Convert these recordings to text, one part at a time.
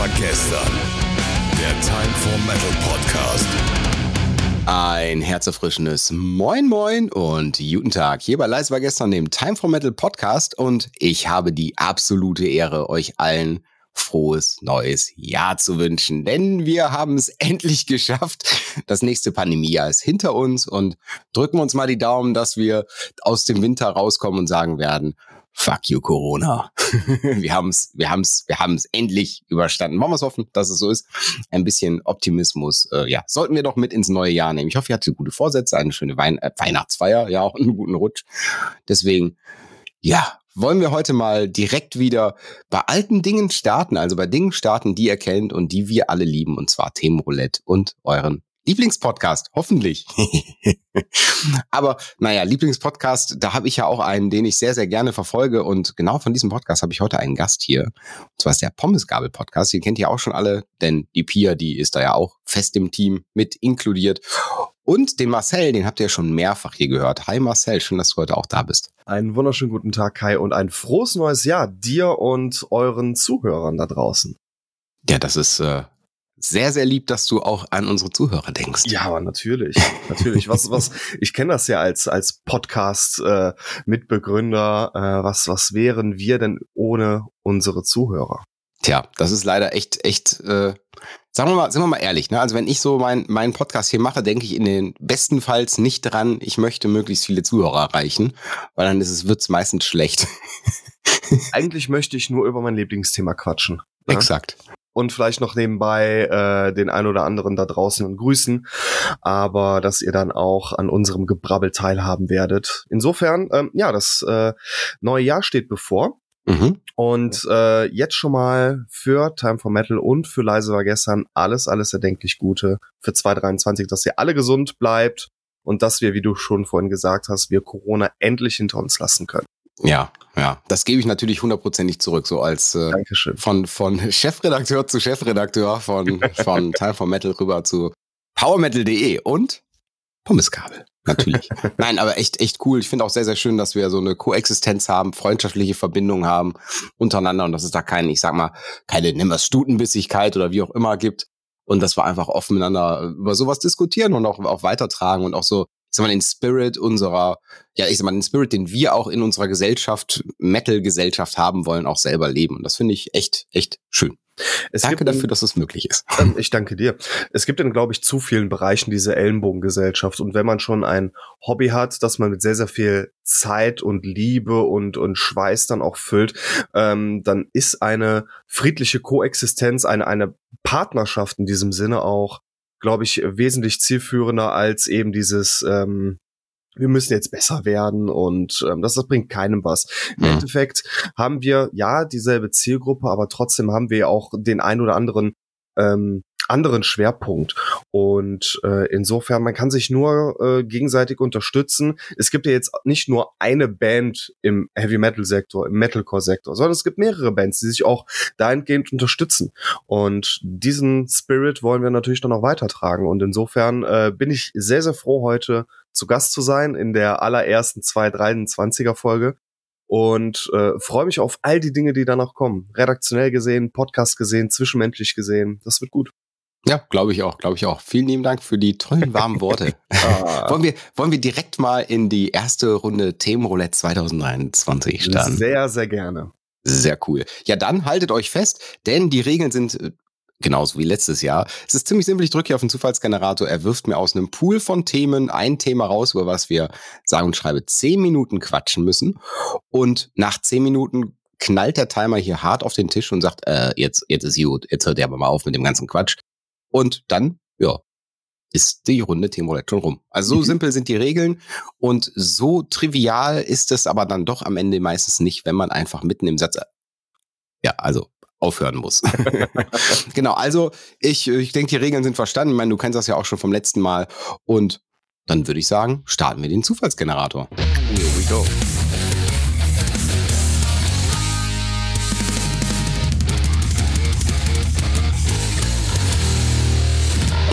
war gestern. Der Time for Metal Podcast. Ein herzerfrischendes Moin Moin und guten Tag. Hier bei Leise war gestern dem Time for Metal Podcast und ich habe die absolute Ehre, euch allen frohes neues Jahr zu wünschen. Denn wir haben es endlich geschafft. Das nächste Pandemiejahr ist hinter uns und drücken uns mal die Daumen, dass wir aus dem Winter rauskommen und sagen werden, Fuck you, Corona. wir haben es, wir haben es, wir haben es endlich überstanden. Wollen wir es hoffen, dass es so ist. Ein bisschen Optimismus, äh, ja, sollten wir doch mit ins neue Jahr nehmen. Ich hoffe, ihr hattet gute Vorsätze, eine schöne Wein äh, Weihnachtsfeier, ja, auch einen guten Rutsch. Deswegen, ja, wollen wir heute mal direkt wieder bei alten Dingen starten, also bei Dingen starten, die ihr kennt und die wir alle lieben, und zwar Themenroulette und euren Lieblingspodcast, hoffentlich. Aber naja, Lieblingspodcast, da habe ich ja auch einen, den ich sehr, sehr gerne verfolge. Und genau von diesem Podcast habe ich heute einen Gast hier. Und zwar ist der Pommesgabel-Podcast. Den kennt ihr auch schon alle, denn die Pia, die ist da ja auch fest im Team mit inkludiert. Und den Marcel, den habt ihr ja schon mehrfach hier gehört. Hi Marcel, schön, dass du heute auch da bist. Einen wunderschönen guten Tag, Kai, und ein frohes neues Jahr dir und euren Zuhörern da draußen. Ja, das ist äh, sehr, sehr lieb, dass du auch an unsere Zuhörer denkst. Ja, aber natürlich, natürlich. Was, was, ich kenne das ja als als Podcast äh, Mitbegründer. Äh, was, was wären wir denn ohne unsere Zuhörer? Tja, das ist leider echt, echt. Äh, sagen wir mal, sind wir mal ehrlich. Ne? Also wenn ich so mein, meinen Podcast hier mache, denke ich in den bestenfalls nicht dran, ich möchte möglichst viele Zuhörer erreichen, weil dann ist es wird's meistens schlecht. Eigentlich möchte ich nur über mein Lieblingsthema quatschen. Ne? Exakt und vielleicht noch nebenbei äh, den ein oder anderen da draußen grüßen, aber dass ihr dann auch an unserem Gebrabbel teilhaben werdet. Insofern, ähm, ja, das äh, neue Jahr steht bevor. Mhm. Und äh, jetzt schon mal für Time for Metal und für Leise war gestern alles, alles erdenklich Gute für 2023, dass ihr alle gesund bleibt und dass wir, wie du schon vorhin gesagt hast, wir Corona endlich hinter uns lassen können. Ja, ja, das gebe ich natürlich hundertprozentig zurück, so als äh, von von Chefredakteur zu Chefredakteur von von Teil von Metal rüber zu powermetal.de und Pommeskabel. Natürlich. Nein, aber echt, echt cool. Ich finde auch sehr, sehr schön, dass wir so eine Koexistenz haben, freundschaftliche Verbindungen haben untereinander und dass es da keine, ich sag mal, keine nimmer Stutenbissigkeit oder wie auch immer gibt. Und dass wir einfach offen miteinander über sowas diskutieren und auch, auch weitertragen und auch so ich sag mal, den Spirit unserer, ja, ich sag mal, den Spirit, den wir auch in unserer Gesellschaft, Metal-Gesellschaft haben wollen, auch selber leben. Und das finde ich echt, echt schön. Es danke dafür, dass es möglich ist. Ähm, ich danke dir. Es gibt in, glaube ich, zu vielen Bereichen diese Ellenbogengesellschaft. Und wenn man schon ein Hobby hat, das man mit sehr, sehr viel Zeit und Liebe und, und Schweiß dann auch füllt, ähm, dann ist eine friedliche Koexistenz, eine, eine Partnerschaft in diesem Sinne auch glaube ich, wesentlich zielführender als eben dieses, ähm, wir müssen jetzt besser werden und ähm, das, das bringt keinem was. Im mhm. Endeffekt haben wir ja dieselbe Zielgruppe, aber trotzdem haben wir auch den ein oder anderen ähm, anderen Schwerpunkt. Und äh, insofern, man kann sich nur äh, gegenseitig unterstützen. Es gibt ja jetzt nicht nur eine Band im Heavy Metal Sektor, im Metalcore Sektor, sondern es gibt mehrere Bands, die sich auch dahingehend unterstützen. Und diesen Spirit wollen wir natürlich dann auch weitertragen. Und insofern äh, bin ich sehr, sehr froh, heute zu Gast zu sein in der allerersten 223er Folge und äh, freue mich auf all die Dinge, die danach kommen. Redaktionell gesehen, Podcast gesehen, zwischenmenschlich gesehen. Das wird gut. Ja, glaube ich auch, glaube ich auch. Vielen lieben Dank für die tollen warmen Worte. ah. wollen, wir, wollen wir direkt mal in die erste Runde Themenroulette 2023 starten? Sehr, sehr gerne. Sehr cool. Ja, dann haltet euch fest, denn die Regeln sind äh, genauso wie letztes Jahr. Es ist ziemlich simpel, ich drücke hier auf den Zufallsgenerator, er wirft mir aus einem Pool von Themen ein Thema raus, über was wir sagen und schreibe zehn Minuten quatschen müssen. Und nach zehn Minuten knallt der Timer hier hart auf den Tisch und sagt, äh, jetzt, jetzt ist gut, jetzt hört er aber mal auf mit dem ganzen Quatsch. Und dann, ja, ist die Runde Themenroulette schon rum. Also so mhm. simpel sind die Regeln und so trivial ist es aber dann doch am Ende meistens nicht, wenn man einfach mitten im Satz, ja, also aufhören muss. genau, also ich, ich denke, die Regeln sind verstanden. Ich meine, du kennst das ja auch schon vom letzten Mal. Und dann würde ich sagen, starten wir den Zufallsgenerator. Here we go.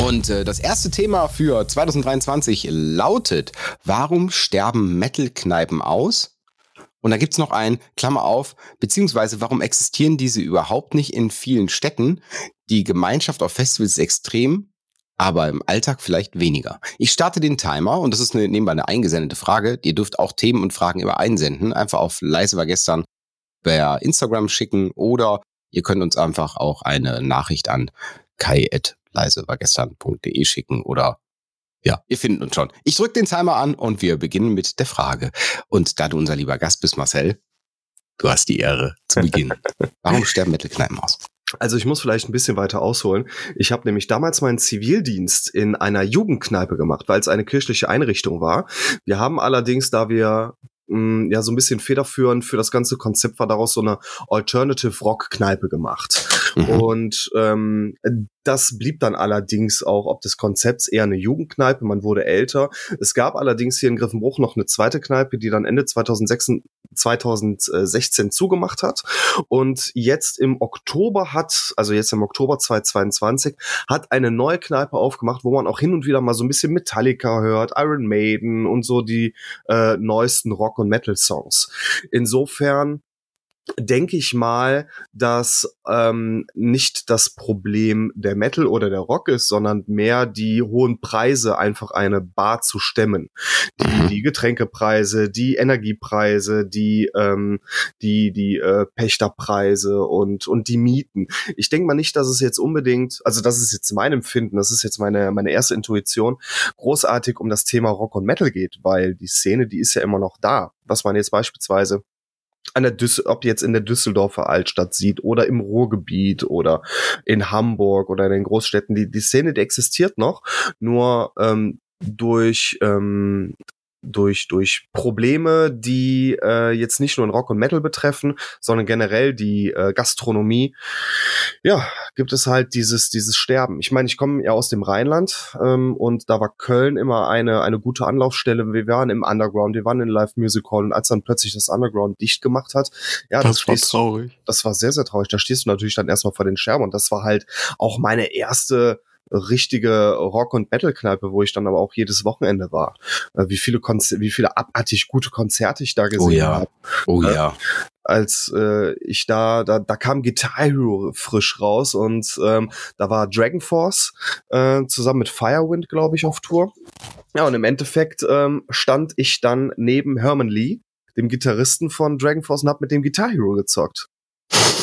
Und äh, das erste Thema für 2023 lautet, warum sterben Metal-Kneipen aus? Und da gibt's noch ein, Klammer auf, beziehungsweise warum existieren diese überhaupt nicht in vielen Städten? Die Gemeinschaft auf Festivals ist extrem, aber im Alltag vielleicht weniger. Ich starte den Timer und das ist eine, nebenbei eine eingesendete Frage. Ihr dürft auch Themen und Fragen immer einsenden. Einfach auf leise war gestern per Instagram schicken oder ihr könnt uns einfach auch eine Nachricht an kai.leisewargestern.de schicken oder ja, ihr findet uns schon. Ich drücke den Timer an und wir beginnen mit der Frage. Und da du unser lieber Gast bist, Marcel, du hast die Ehre zu beginnen. Warum sterben Mittelkneipen aus? Also ich muss vielleicht ein bisschen weiter ausholen. Ich habe nämlich damals meinen Zivildienst in einer Jugendkneipe gemacht, weil es eine kirchliche Einrichtung war. Wir haben allerdings, da wir mh, ja so ein bisschen federführend für das ganze Konzept war daraus so eine Alternative Rock Kneipe gemacht. Mhm. Und ähm, das blieb dann allerdings auch ob des Konzepts eher eine Jugendkneipe. Man wurde älter. Es gab allerdings hier in Griffenbruch noch eine zweite Kneipe, die dann Ende 2006, 2016 zugemacht hat. Und jetzt im Oktober hat, also jetzt im Oktober 2022, hat eine neue Kneipe aufgemacht, wo man auch hin und wieder mal so ein bisschen Metallica hört, Iron Maiden und so die äh, neuesten Rock- und Metal-Songs. Insofern denke ich mal, dass ähm, nicht das Problem der Metal oder der Rock ist, sondern mehr die hohen Preise, einfach eine Bar zu stemmen. Die, mhm. die Getränkepreise, die Energiepreise, die ähm, die die äh, Pächterpreise und und die Mieten. Ich denke mal nicht, dass es jetzt unbedingt, also das ist jetzt mein Empfinden, das ist jetzt meine meine erste Intuition, großartig um das Thema Rock und Metal geht, weil die Szene, die ist ja immer noch da. Was man jetzt beispielsweise an der Düssel ob jetzt in der Düsseldorfer Altstadt sieht oder im Ruhrgebiet oder in Hamburg oder in den Großstädten, die, die Szene, die existiert noch, nur ähm, durch ähm, durch, durch Probleme, die äh, jetzt nicht nur in Rock und Metal betreffen, sondern generell die äh, Gastronomie, ja, gibt es halt dieses, dieses Sterben. Ich meine, ich komme ja aus dem Rheinland ähm, und da war Köln immer eine, eine gute Anlaufstelle. Wir waren im Underground, wir waren in Live Music Hall und als dann plötzlich das Underground dicht gemacht hat, ja, das, das war traurig. Das war sehr, sehr traurig. Da stehst du natürlich dann erstmal vor den Scherben und das war halt auch meine erste richtige Rock- und Metal-Kneipe, wo ich dann aber auch jedes Wochenende war. Äh, wie viele Konzer wie viele abartig gute Konzerte ich da oh gesehen oh ja. habe. Oh äh, ja. Als äh, ich da, da, da kam Guitar Hero frisch raus und ähm, da war Dragon Force äh, zusammen mit Firewind, glaube ich, auf Tour. Ja, und im Endeffekt ähm, stand ich dann neben Herman Lee, dem Gitarristen von Dragon Force, und hab mit dem Guitar Hero gezockt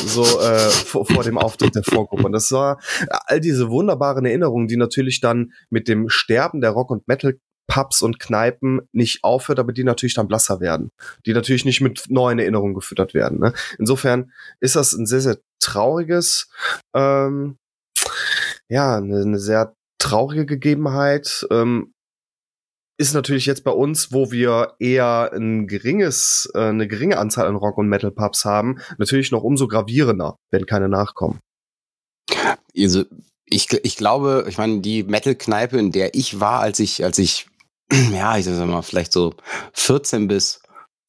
so äh, vor, vor dem Auftritt der Vorgruppe. Und das war all diese wunderbaren Erinnerungen, die natürlich dann mit dem Sterben der Rock- und Metal Pubs und Kneipen nicht aufhört, aber die natürlich dann blasser werden, die natürlich nicht mit neuen Erinnerungen gefüttert werden. Ne? Insofern ist das ein sehr, sehr trauriges, ähm, ja, eine, eine sehr traurige Gegebenheit. Ähm, ist natürlich jetzt bei uns, wo wir eher ein geringes, äh, eine geringe Anzahl an Rock- und Metal-Pubs haben, natürlich noch umso gravierender, wenn keine nachkommen. Also ich, ich glaube, ich meine, die Metal-Kneipe, in der ich war, als ich, als ich, ja, ich sag mal, vielleicht so 14 bis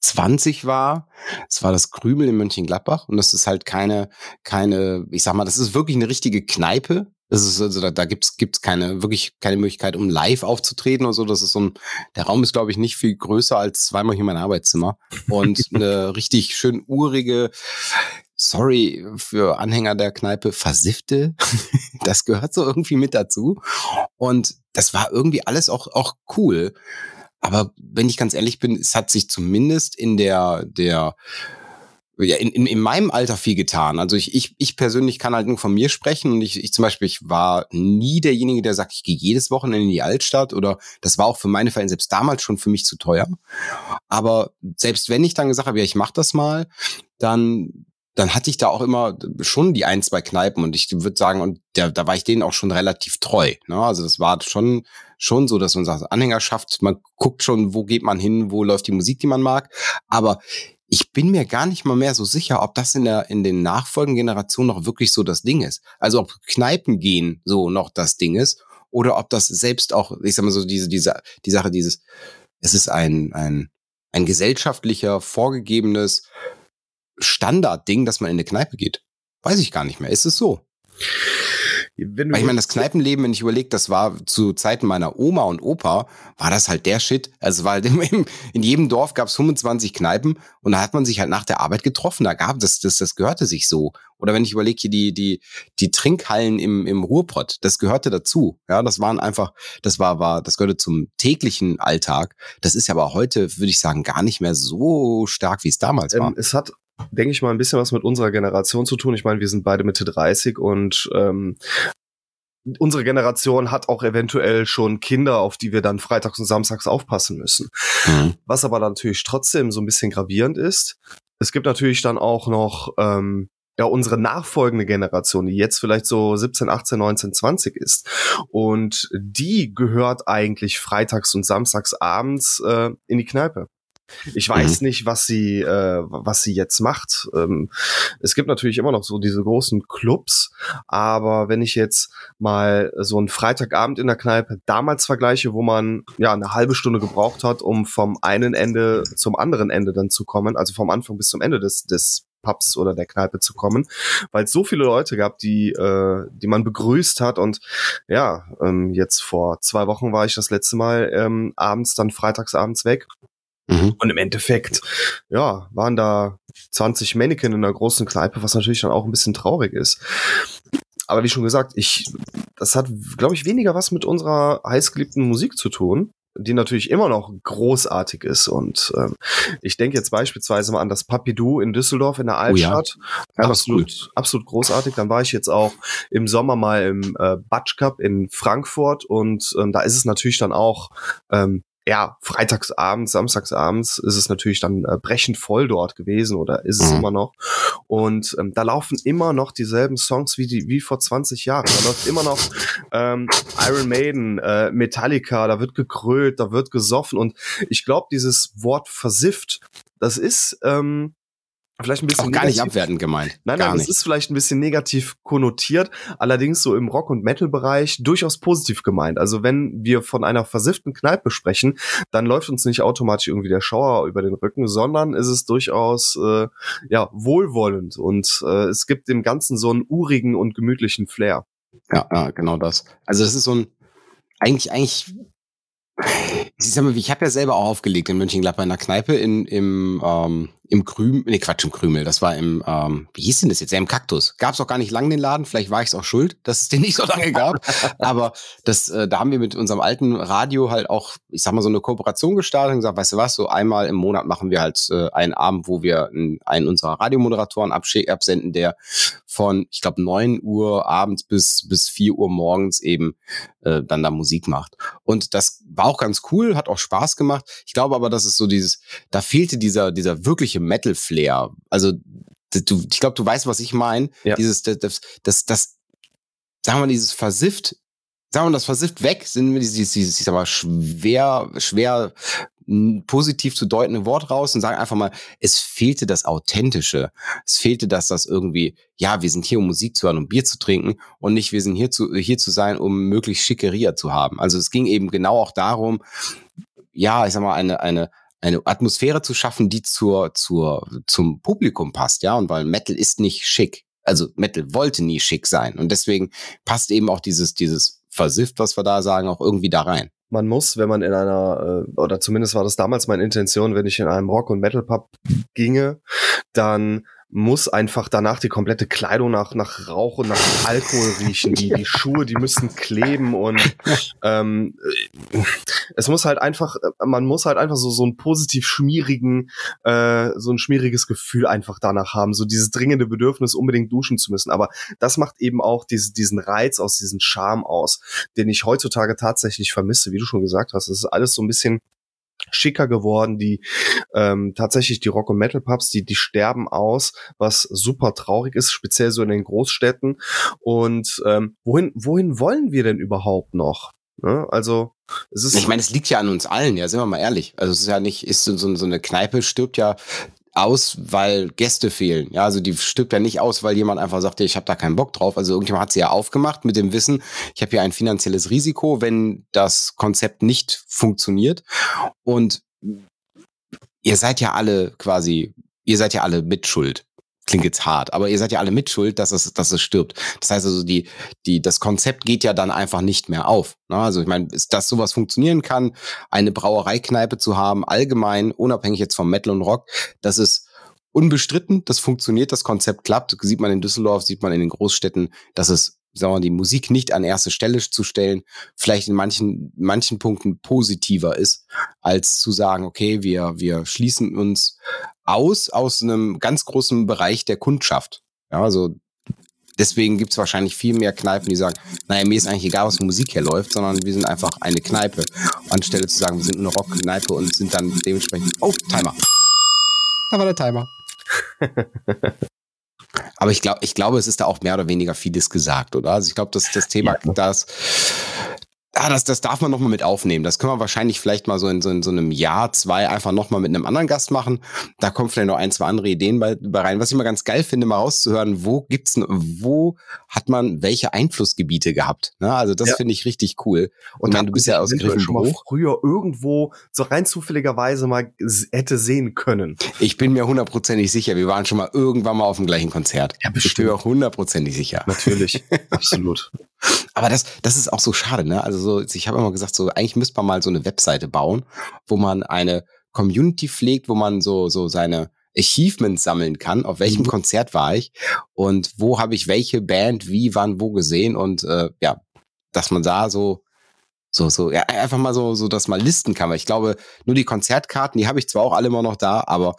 20 war. Es war das Krümel in Mönchengladbach und das ist halt keine, keine, ich sag mal, das ist wirklich eine richtige Kneipe. Das ist also, da, da gibt's gibt's keine, wirklich keine Möglichkeit, um live aufzutreten oder so. Das ist so ein, der Raum ist, glaube ich, nicht viel größer als zweimal hier mein Arbeitszimmer. Und eine richtig schön urige, sorry für Anhänger der Kneipe, versiffte. das gehört so irgendwie mit dazu. Und das war irgendwie alles auch, auch cool. Aber wenn ich ganz ehrlich bin, es hat sich zumindest in der, der, ja, in, in, in meinem Alter viel getan. Also ich, ich, ich persönlich kann halt nur von mir sprechen und ich, ich zum Beispiel, ich war nie derjenige, der sagt, ich gehe jedes Wochenende in die Altstadt oder das war auch für meine Fälle selbst damals schon für mich zu teuer. Aber selbst wenn ich dann gesagt habe, ja, ich mache das mal, dann dann hatte ich da auch immer schon die ein, zwei Kneipen und ich würde sagen, und der, da war ich denen auch schon relativ treu. Ne? Also das war schon, schon so, dass man sagt, Anhängerschaft, man guckt schon, wo geht man hin, wo läuft die Musik, die man mag. Aber ich bin mir gar nicht mal mehr so sicher, ob das in der in den nachfolgenden Generationen noch wirklich so das Ding ist. Also ob Kneipen gehen so noch das Ding ist oder ob das selbst auch, ich sag mal so diese diese die Sache dieses es ist ein ein ein gesellschaftlicher vorgegebenes Standardding, dass man in eine Kneipe geht. Weiß ich gar nicht mehr. Ist es so? wenn du. ich meine, das Kneipenleben, wenn ich überlege, das war zu Zeiten meiner Oma und Opa, war das halt der Shit. Also, weil in jedem Dorf gab es 25 Kneipen und da hat man sich halt nach der Arbeit getroffen. Da gab das, das, das gehörte sich so. Oder wenn ich überlege, hier die, die, die Trinkhallen im, im Ruhrpott, das gehörte dazu. Ja, das waren einfach, das war, war, das gehörte zum täglichen Alltag. Das ist ja aber heute, würde ich sagen, gar nicht mehr so stark, wie es damals war. Ähm, es hat denke ich mal, ein bisschen was mit unserer Generation zu tun. Ich meine, wir sind beide Mitte 30 und ähm, unsere Generation hat auch eventuell schon Kinder, auf die wir dann freitags und samstags aufpassen müssen. Mhm. Was aber natürlich trotzdem so ein bisschen gravierend ist, es gibt natürlich dann auch noch ähm, ja unsere nachfolgende Generation, die jetzt vielleicht so 17, 18, 19, 20 ist. Und die gehört eigentlich freitags und samstags abends äh, in die Kneipe. Ich weiß mhm. nicht, was sie, äh, was sie jetzt macht. Ähm, es gibt natürlich immer noch so diese großen Clubs, aber wenn ich jetzt mal so einen Freitagabend in der Kneipe damals vergleiche, wo man ja eine halbe Stunde gebraucht hat, um vom einen Ende zum anderen Ende dann zu kommen, also vom Anfang bis zum Ende des, des Pubs oder der Kneipe zu kommen, weil es so viele Leute gab, die, äh, die man begrüßt hat. Und ja, ähm, jetzt vor zwei Wochen war ich das letzte Mal ähm, abends, dann freitags abends weg. Mhm. Und im Endeffekt, ja, waren da 20 Mannequin in einer großen Kneipe, was natürlich dann auch ein bisschen traurig ist. Aber wie schon gesagt, ich, das hat, glaube ich, weniger was mit unserer heißgeliebten Musik zu tun, die natürlich immer noch großartig ist. Und ähm, ich denke jetzt beispielsweise mal an das Papidou in Düsseldorf in der Altstadt. Oh ja. Absolut, absolut großartig. Dann war ich jetzt auch im Sommer mal im äh, Batsch Cup in Frankfurt und ähm, da ist es natürlich dann auch ähm, ja, freitagsabends, samstagsabends ist es natürlich dann äh, brechend voll dort gewesen oder ist es mhm. immer noch. Und ähm, da laufen immer noch dieselben Songs wie die wie vor 20 Jahren. Da läuft immer noch ähm, Iron Maiden, äh, Metallica, da wird gekrölt, da wird gesoffen und ich glaube, dieses Wort versifft, das ist ähm, vielleicht ein bisschen auch gar nicht abwertend gemeint. Nein, nein, das ist vielleicht ein bisschen negativ konnotiert, allerdings so im Rock- und Metal-Bereich durchaus positiv gemeint. Also wenn wir von einer versifften Kneipe sprechen, dann läuft uns nicht automatisch irgendwie der Schauer über den Rücken, sondern ist es durchaus äh, ja wohlwollend und äh, es gibt dem Ganzen so einen urigen und gemütlichen Flair. Ja, ja, genau das. Also das ist so ein eigentlich eigentlich ich sag mal, ich habe ja selber auch aufgelegt in Mönchengladbach in der Kneipe in, im ähm, im Krümel, nee, Quatsch, im Krümel, das war im, ähm, wie hieß denn das jetzt? Ja, im Kaktus. Gab es auch gar nicht lang den Laden, vielleicht war ich es auch schuld, dass es den nicht so lange gab. Aber das, äh, da haben wir mit unserem alten Radio halt auch, ich sag mal, so eine Kooperation gestartet und gesagt, weißt du was, so einmal im Monat machen wir halt äh, einen Abend, wo wir einen unserer Radiomoderatoren absenden, der von, ich glaube, neun Uhr abends bis, bis vier Uhr morgens eben äh, dann da Musik macht. Und das war auch ganz cool, hat auch Spaß gemacht. Ich glaube aber, dass es so dieses, da fehlte dieser, dieser wirkliche wirkliche Metal-Flair. Also du, ich glaube, du weißt, was ich meine. Ja. Dieses, das, das, das, das, sagen wir, dieses versifft, sagen wir, das versifft weg, sind wir dieses, dieses, ich sag mal, schwer, schwer positiv zu deutende Wort raus und sagen einfach mal, es fehlte das Authentische. Es fehlte das, das irgendwie, ja, wir sind hier, um Musik zu hören, um Bier zu trinken und nicht, wir sind hier zu, hier zu sein, um möglichst Schickeria zu haben. Also es ging eben genau auch darum, ja, ich sag mal, eine, eine, eine Atmosphäre zu schaffen, die zur, zur, zum Publikum passt, ja, und weil Metal ist nicht schick. Also Metal wollte nie schick sein. Und deswegen passt eben auch dieses, dieses Versifft, was wir da sagen, auch irgendwie da rein. Man muss, wenn man in einer, äh, oder zumindest war das damals meine Intention, wenn ich in einem Rock- und Metal-Pub ginge, dann muss einfach danach die komplette Kleidung nach, nach Rauch und nach Alkohol riechen. Die, die Schuhe, die müssen kleben und ähm, es muss halt einfach, man muss halt einfach so, so einen positiv schmierigen, äh, so ein schmieriges Gefühl einfach danach haben. So dieses dringende Bedürfnis, unbedingt duschen zu müssen. Aber das macht eben auch diese, diesen Reiz aus, diesen Charme aus, den ich heutzutage tatsächlich vermisse, wie du schon gesagt hast. Es ist alles so ein bisschen schicker geworden. Die ähm, tatsächlich die Rock- und Metal-Pubs, die, die sterben aus, was super traurig ist, speziell so in den Großstädten. Und ähm, wohin, wohin wollen wir denn überhaupt noch? Ne? Also es ist ich meine, es liegt ja an uns allen, ja, sind wir mal ehrlich. Also es ist ja nicht, ist so, so eine Kneipe stirbt ja aus, weil Gäste fehlen. Ja, also die stirbt ja nicht aus, weil jemand einfach sagt, ich habe da keinen Bock drauf. Also irgendjemand hat sie ja aufgemacht mit dem Wissen, ich habe hier ein finanzielles Risiko, wenn das Konzept nicht funktioniert. Und ihr seid ja alle quasi, ihr seid ja alle mitschuld. Klingt jetzt hart, aber ihr seid ja alle mitschuld, dass es, dass es stirbt. Das heißt also, die, die, das Konzept geht ja dann einfach nicht mehr auf. Ne? Also ich meine, dass sowas funktionieren kann, eine Brauereikneipe zu haben, allgemein, unabhängig jetzt vom Metal und Rock, das ist unbestritten, das funktioniert, das Konzept klappt, sieht man in Düsseldorf, sieht man in den Großstädten, dass es sagen wir, die Musik nicht an erste Stelle zu stellen, vielleicht in manchen, manchen Punkten positiver ist, als zu sagen, okay, wir, wir schließen uns aus aus einem ganz großen Bereich der Kundschaft. Ja, also deswegen gibt's wahrscheinlich viel mehr Kneipen, die sagen, naja, mir ist eigentlich egal, was Musik hier läuft, sondern wir sind einfach eine Kneipe. Anstelle zu sagen, wir sind eine Rockkneipe und sind dann dementsprechend, oh, Timer. Da war der Timer. Aber ich glaube, ich glaube, es ist da auch mehr oder weniger vieles gesagt, oder? Also ich glaube, dass das Thema, ja. das Ah, das, das darf man nochmal mit aufnehmen. Das können wir wahrscheinlich vielleicht mal so in so, in so einem Jahr, zwei einfach nochmal mit einem anderen Gast machen. Da kommen vielleicht noch ein, zwei andere Ideen bei, bei rein. Was ich mal ganz geil finde, mal rauszuhören, wo gibt's, wo hat man welche Einflussgebiete gehabt? Ne? Also das ja. finde ich richtig cool. Und, Und du bist ja aus Griffenbruch. früher irgendwo so rein zufälligerweise mal hätte sehen können. Ich bin mir hundertprozentig sicher, wir waren schon mal irgendwann mal auf dem gleichen Konzert. Ja, bestimmt. Ich bin mir hundertprozentig sicher. Natürlich, absolut. Aber das, das ist auch so schade, ne? Also so, ich habe immer gesagt, so eigentlich müsste man mal so eine Webseite bauen, wo man eine Community pflegt, wo man so, so seine Achievements sammeln kann, auf welchem mhm. Konzert war ich und wo habe ich welche Band, wie, wann, wo gesehen und äh, ja, dass man da so so so ja, einfach mal so so das mal listen kann, weil ich glaube, nur die Konzertkarten, die habe ich zwar auch alle immer noch da, aber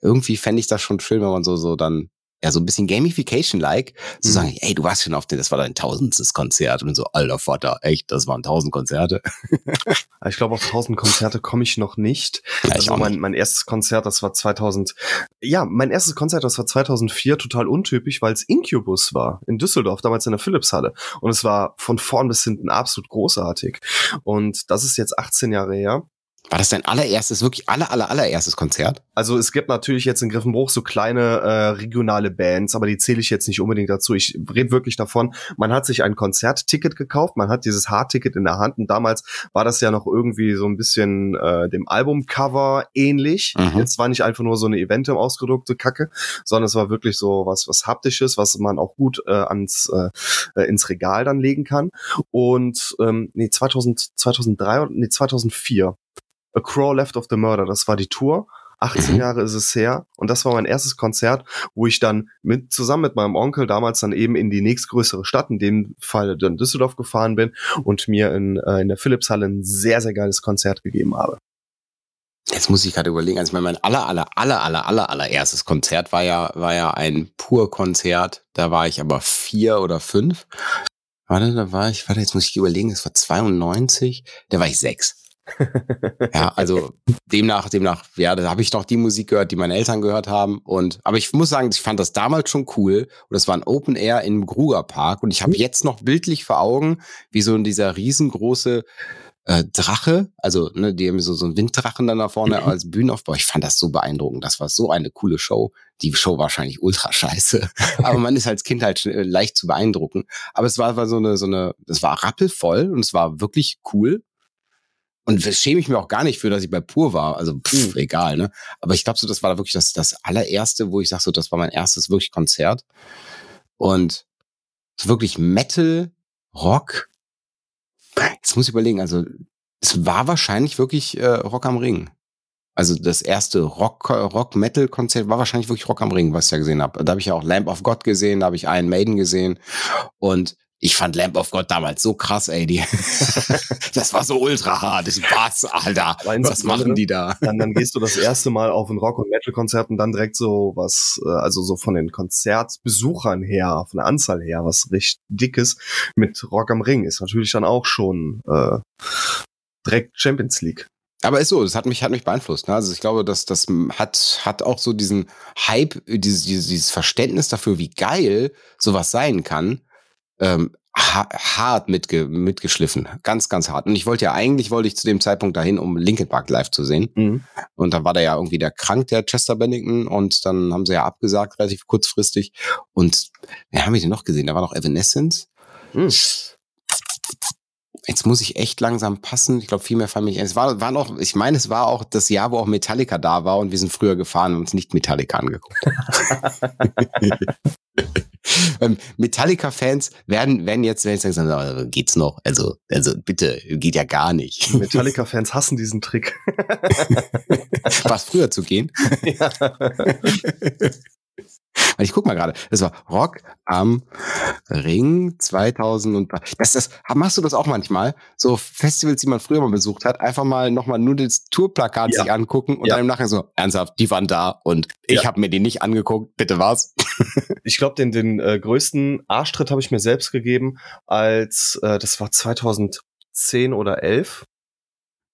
irgendwie fände ich das schon schön, wenn man so so dann ja, so ein bisschen Gamification-like, zu mhm. sagen, ey, du warst schon auf dem, das war dein tausendstes Konzert und so, alter Vater, echt, das waren tausend Konzerte. ich glaube, auf tausend Konzerte komme ich noch nicht. Ja, also mein, mein erstes Konzert, das war 2000, ja, mein erstes Konzert, das war 2004, total untypisch, weil es Incubus war, in Düsseldorf, damals in der Philipshalle. Und es war von vorn bis hinten absolut großartig. Und das ist jetzt 18 Jahre her. War das dein allererstes, wirklich aller, aller, allererstes Konzert? Also es gibt natürlich jetzt in Griffenbruch so kleine äh, regionale Bands, aber die zähle ich jetzt nicht unbedingt dazu. Ich rede wirklich davon, man hat sich ein Konzertticket gekauft, man hat dieses Hardticket in der Hand und damals war das ja noch irgendwie so ein bisschen äh, dem Albumcover ähnlich. Mhm. Jetzt war nicht einfach nur so eine Eventum ausgedruckte Kacke, sondern es war wirklich so was, was haptisches, was man auch gut äh, ans äh, äh ins Regal dann legen kann. Und ähm, nee, 2000, 2003, nee, 2004 A Crow Left of the Murder, das war die Tour. 18 mhm. Jahre ist es her. Und das war mein erstes Konzert, wo ich dann mit, zusammen mit meinem Onkel damals dann eben in die nächstgrößere Stadt, in dem Fall dann Düsseldorf gefahren bin und mir in, äh, in der Philipshalle ein sehr, sehr geiles Konzert gegeben habe. Jetzt muss ich gerade überlegen, also mein aller, aller, aller, aller, aller, allererstes Konzert war ja, war ja ein Pur-Konzert. Da war ich aber vier oder fünf. Warte, da war ich, warte, jetzt muss ich überlegen, das war 92, da war ich sechs ja, also demnach, demnach, ja, da habe ich noch die Musik gehört, die meine Eltern gehört haben. Und aber ich muss sagen, ich fand das damals schon cool. Und das war ein Open Air im Gruger Park. Und ich habe jetzt noch bildlich vor Augen, wie so dieser riesengroße äh, Drache, also ne, die haben so, so einen Winddrachen dann da vorne mhm. als Bühnenaufbau. Ich fand das so beeindruckend. Das war so eine coole Show. Die Show wahrscheinlich ultra scheiße, aber man ist als Kind halt leicht zu beeindrucken. Aber es war, war so eine, so eine, es war rappelvoll und es war wirklich cool. Und das schäme ich mir auch gar nicht für, dass ich bei Pur war. Also pff, mhm. egal, ne? Aber ich glaube so, das war wirklich das, das allererste, wo ich sage, so, das war mein erstes wirklich Konzert. Und wirklich Metal, Rock. Jetzt muss ich überlegen, also es war wahrscheinlich wirklich äh, Rock am Ring. Also das erste Rock, Rock Metal Konzert war wahrscheinlich wirklich Rock am Ring, was ich ja gesehen habe. Da habe ich ja auch Lamp of God gesehen, da habe ich Iron Maiden gesehen und ich fand Lamp of God damals so krass, ey. Die das war so ultra hart. Ich was, Alter. Was machen die da? Dann, dann gehst du das erste Mal auf ein Rock- und Metal-Konzert und dann direkt so was, äh, also so von den Konzertbesuchern her, von der Anzahl her, was richtig dickes mit Rock am Ring ist natürlich dann auch schon äh, direkt Champions League. Aber ist so, das hat mich, hat mich beeinflusst. Ne? Also ich glaube, dass das hat, hat auch so diesen Hype, dieses, dieses, dieses Verständnis dafür, wie geil sowas sein kann, ähm, hart mitge mitgeschliffen. Ganz, ganz hart. Und ich wollte ja eigentlich, wollte ich zu dem Zeitpunkt dahin, um Linkin Park live zu sehen. Mhm. Und dann war da ja irgendwie der krank, der Chester Bennington. Und dann haben sie ja abgesagt, relativ kurzfristig. Und wer haben wir denn noch gesehen? Da war noch Evanescence. Mhm. Jetzt muss ich echt langsam passen. Ich glaube, viel mehr fand ich. Es war, war noch, ich meine, es war auch das Jahr, wo auch Metallica da war und wir sind früher gefahren und uns nicht Metallica angeguckt. Ähm, Metallica-Fans werden, werden jetzt, wenn ich sagen, geht's noch? Also, also bitte, geht ja gar nicht. Metallica-Fans hassen diesen Trick. War es früher zu gehen? Ja. Ich guck mal gerade, das war Rock am Ring 2003. Das, das, machst du das auch manchmal? So Festivals, die man früher mal besucht hat, einfach mal nochmal nur das Tourplakat ja. sich angucken und ja. dann im Nachhinein so, ernsthaft, die waren da und ich ja. habe mir die nicht angeguckt, bitte was? ich glaube, den, den äh, größten Arschtritt habe ich mir selbst gegeben, als äh, das war 2010 oder 11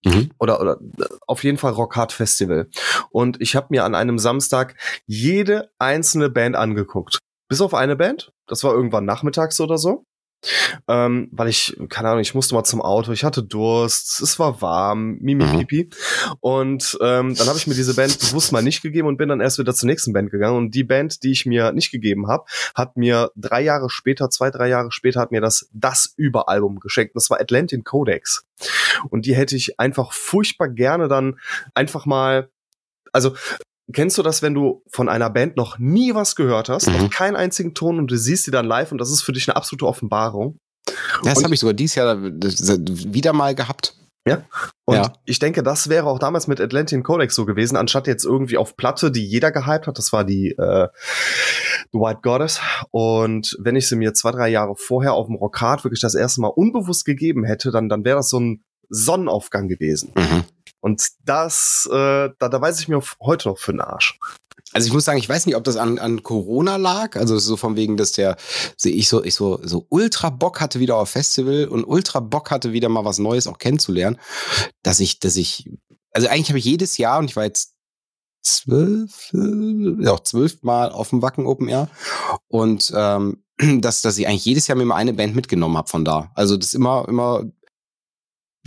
Mhm. Oder, oder auf jeden Fall Rock Hard Festival. Und ich habe mir an einem Samstag jede einzelne Band angeguckt. Bis auf eine Band. Das war irgendwann nachmittags oder so ähm, weil ich, keine Ahnung, ich musste mal zum Auto, ich hatte Durst, es war warm, mimi mhm. pipi. Und ähm, dann habe ich mir diese Band bewusst mal nicht gegeben und bin dann erst wieder zur nächsten Band gegangen. Und die Band, die ich mir nicht gegeben habe, hat mir drei Jahre später, zwei, drei Jahre später, hat mir das das Überalbum geschenkt. Das war Atlantic Codex. Und die hätte ich einfach furchtbar gerne dann einfach mal also Kennst du das, wenn du von einer Band noch nie was gehört hast, mhm. noch keinen einzigen Ton und du siehst sie dann live und das ist für dich eine absolute Offenbarung? Das habe ich sogar dieses Jahr wieder mal gehabt. Ja. Und ja. ich denke, das wäre auch damals mit Atlantean Codex so gewesen, anstatt jetzt irgendwie auf Platte, die jeder gehypt hat. Das war die äh, The White Goddess. Und wenn ich sie mir zwei, drei Jahre vorher auf dem Rockhard wirklich das erste Mal unbewusst gegeben hätte, dann, dann wäre das so ein Sonnenaufgang gewesen. Mhm. Und das, äh, da, da weiß ich mir heute noch für den Arsch. Also ich muss sagen, ich weiß nicht, ob das an, an Corona lag, also so von wegen, dass der ich so ich so so ultra Bock hatte wieder auf Festival und ultra Bock hatte wieder mal was Neues auch kennenzulernen, dass ich dass ich also eigentlich habe ich jedes Jahr und ich war jetzt zwölf äh, ja zwölf Mal auf dem Wacken Open Air und ähm, dass dass ich eigentlich jedes Jahr mir mal eine Band mitgenommen habe von da. Also das immer immer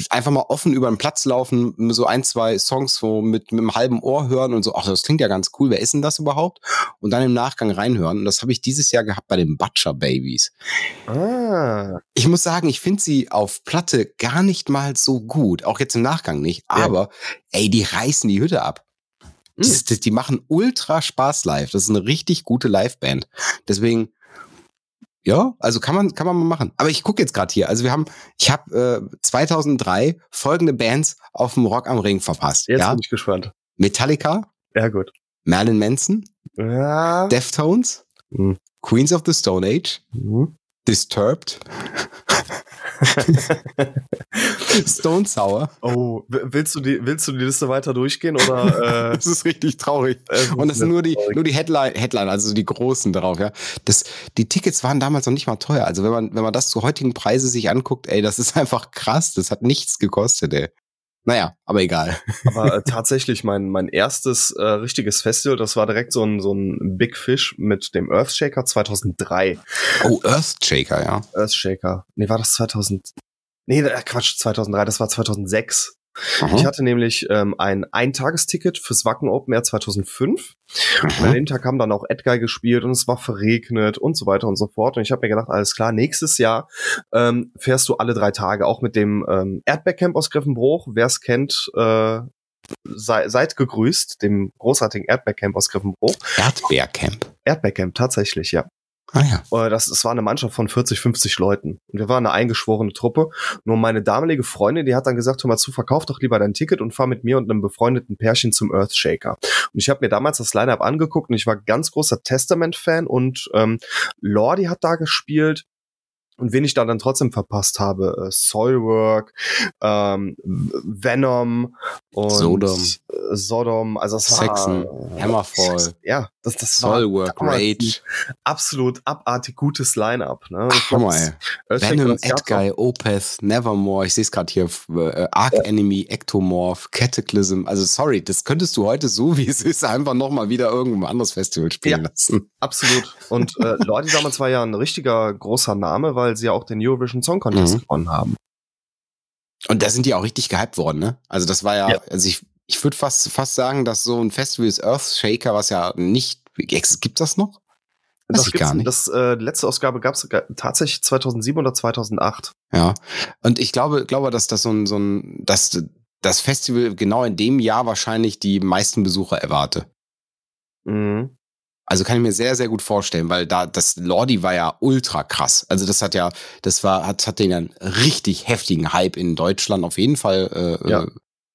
einfach mal offen über den Platz laufen, so ein, zwei Songs so mit, mit einem halben Ohr hören und so, ach, das klingt ja ganz cool, wer ist denn das überhaupt? Und dann im Nachgang reinhören. Und das habe ich dieses Jahr gehabt bei den Butcher Babies. Ah. Ich muss sagen, ich finde sie auf Platte gar nicht mal so gut. Auch jetzt im Nachgang nicht. Aber, ja. ey, die reißen die Hütte ab. Die, hm. die, die machen ultra Spaß live. Das ist eine richtig gute Liveband. Deswegen, ja, also kann man kann man mal machen. Aber ich gucke jetzt gerade hier. Also wir haben, ich habe äh, 2003 folgende Bands auf dem Rock am Ring verpasst. Jetzt ja? bin ich gespannt. Metallica. Ja gut. Merlin Manson. Ja. Deftones. Mhm. Queens of the Stone Age. Mhm. Disturbed. Stone Sour. Oh, willst du die, willst du die Liste weiter durchgehen oder? Äh, das ist richtig traurig. Äh, Und das sind nur die, traurig. nur die Headline, Headline, also die großen drauf, ja. Das, die Tickets waren damals noch nicht mal teuer. Also wenn man, wenn man das zu heutigen Preise sich anguckt, ey, das ist einfach krass. Das hat nichts gekostet, ey. Naja, aber egal. Aber äh, tatsächlich mein, mein erstes äh, richtiges Festival, das war direkt so ein, so ein Big Fish mit dem Earthshaker 2003. Oh, Earthshaker, ja. Earthshaker. Nee, war das 2000? Nee, äh, Quatsch, 2003, das war 2006. Aha. Ich hatte nämlich ähm, ein Eintagesticket fürs Wacken Open Air 2005. Und an dem Tag haben dann auch Edguy gespielt und es war verregnet und so weiter und so fort. Und ich habe mir gedacht, alles klar, nächstes Jahr ähm, fährst du alle drei Tage, auch mit dem ähm, Erdbeercamp aus Griffenbruch. Wer es kennt, äh, sei, seid gegrüßt, dem großartigen Erdbeercamp aus Griffenbruch. Erdbeercamp? Erdbeercamp, tatsächlich, ja. Ah, ja. Äh, das, das war eine Mannschaft von 40, 50 Leuten. Und wir waren eine eingeschworene Truppe. Nur meine damalige Freundin, die hat dann gesagt, hör mal zu, verkauf doch lieber dein Ticket und fahr mit mir und einem befreundeten Pärchen zum Earthshaker. Und ich habe mir damals das Line-Up angeguckt und ich war ganz großer Testament-Fan und ähm, Lordi hat da gespielt. Und wen ich da dann trotzdem verpasst habe, äh, Soilwork, ähm, Venom und Sodom, äh, Sodom also es Saxon, war, Hammerfall, ja, das, das Soilwork, war Rage, absolut abartig gutes Line-up. Ne? Hammer, ey. Venom, Edguy, Opeth, Nevermore, ich sehe es gerade hier, äh, Arc. Enemy, Ectomorph, Cataclysm, also sorry, das könntest du heute so, wie es ist, einfach nochmal wieder irgendwo anderes Festival spielen ja, lassen. Absolut. Und äh, Leute damals war ja ein richtiger großer Name, weil weil sie ja auch den Eurovision Song Contest mhm. gewonnen haben. Und da sind die auch richtig gehypt worden, ne? Also das war ja, ja. also ich, ich würde fast, fast sagen, dass so ein Festival ist Earthshaker, was ja nicht, gibt das noch? Das, das gar nicht. Das äh, letzte Ausgabe gab es tatsächlich 2007 oder 2008. Ja. Und ich glaube, glaube, dass das so ein, so ein, dass das Festival genau in dem Jahr wahrscheinlich die meisten Besucher erwarte. Mhm. Also kann ich mir sehr, sehr gut vorstellen, weil da das Lordi war ja ultra krass. Also das hat ja, das war, hat, hat den einen richtig heftigen Hype in Deutschland auf jeden Fall äh, ja. Äh,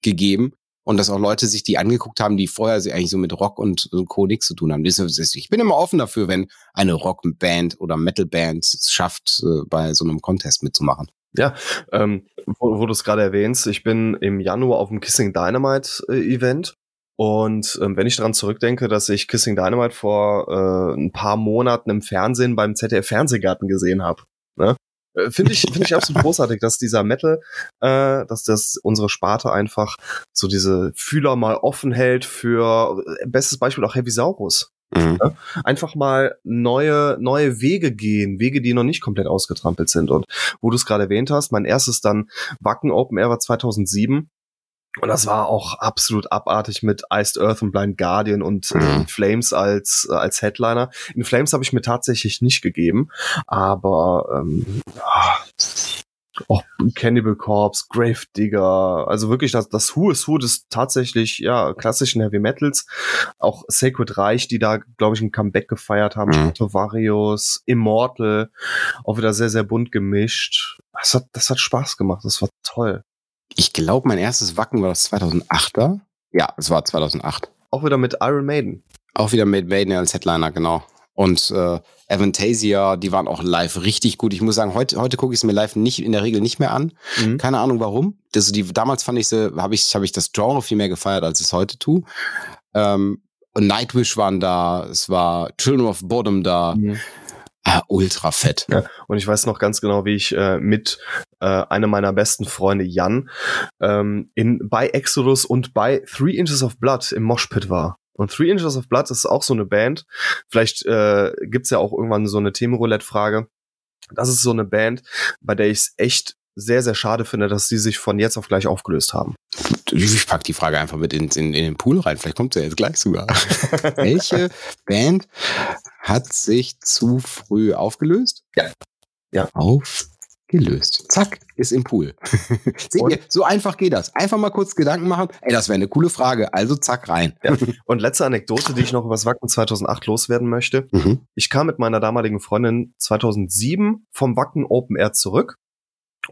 gegeben. Und dass auch Leute sich die angeguckt haben, die vorher eigentlich so mit Rock und Co. nichts zu tun haben. Ich bin immer offen dafür, wenn eine Rockband oder Metalband es schafft, äh, bei so einem Contest mitzumachen. Ja, ähm, wo, wo du es gerade erwähnst, ich bin im Januar auf dem Kissing Dynamite äh, Event und ähm, wenn ich daran zurückdenke, dass ich Kissing Dynamite vor äh, ein paar Monaten im Fernsehen beim ZDF Fernsehgarten gesehen habe, ne? Äh, finde ich, finde ich absolut großartig, dass dieser Metal, äh, dass das unsere Sparte einfach so diese Fühler mal offen hält für äh, bestes Beispiel auch Heavy Saurus. Mhm. Ja? Einfach mal neue, neue Wege gehen, Wege, die noch nicht komplett ausgetrampelt sind. Und wo du es gerade erwähnt hast, mein erstes dann Wacken Open Air war 2007 und das war auch absolut abartig mit Iced Earth und Blind Guardian und äh, mhm. Flames als, äh, als Headliner. In Flames habe ich mir tatsächlich nicht gegeben, aber ähm, auch Cannibal Corpse, Grave Digger, also wirklich das, das Who is Who des tatsächlich, ja, klassischen Heavy Metals. Auch Sacred Reich, die da, glaube ich, ein Comeback gefeiert haben. Mhm. Varius, Immortal, auch wieder sehr, sehr bunt gemischt. Das hat, das hat Spaß gemacht, das war toll. Ich glaube, mein erstes Wacken war das 2008er. Ja, es war 2008. Auch wieder mit Iron Maiden. Auch wieder mit Maiden als Headliner, genau. Und äh, Avantasia, die waren auch live richtig gut. Ich muss sagen, heute, heute gucke ich es mir live nicht in der Regel nicht mehr an. Mhm. Keine Ahnung warum. Das, die, damals fand ich sie, habe ich, hab ich das Genre viel mehr gefeiert, als ich es heute tue. Ähm, und Nightwish waren da, es war Children of Bottom da. Mhm. Ah, ultra fett. Ja, und ich weiß noch ganz genau, wie ich äh, mit äh, einem meiner besten Freunde Jan ähm, in bei Exodus und bei Three Inches of Blood im Moshpit war. Und Three Inches of Blood ist auch so eine Band. Vielleicht äh, gibt's ja auch irgendwann so eine Themenroulette-Frage. Das ist so eine Band, bei der ich es echt sehr, sehr schade finde, dass sie sich von jetzt auf gleich aufgelöst haben. Ich pack die Frage einfach mit in, in, in den Pool rein. Vielleicht kommt sie ja jetzt gleich sogar. Welche Band hat sich zu früh aufgelöst? Ja. Ja. Aufgelöst. Zack, ist im Pool. Seht ihr, so einfach geht das. Einfach mal kurz Gedanken machen. Ey, das wäre eine coole Frage. Also zack rein. Ja. Und letzte Anekdote, die ich noch über das Wacken 2008 loswerden möchte. Mhm. Ich kam mit meiner damaligen Freundin 2007 vom Wacken Open Air zurück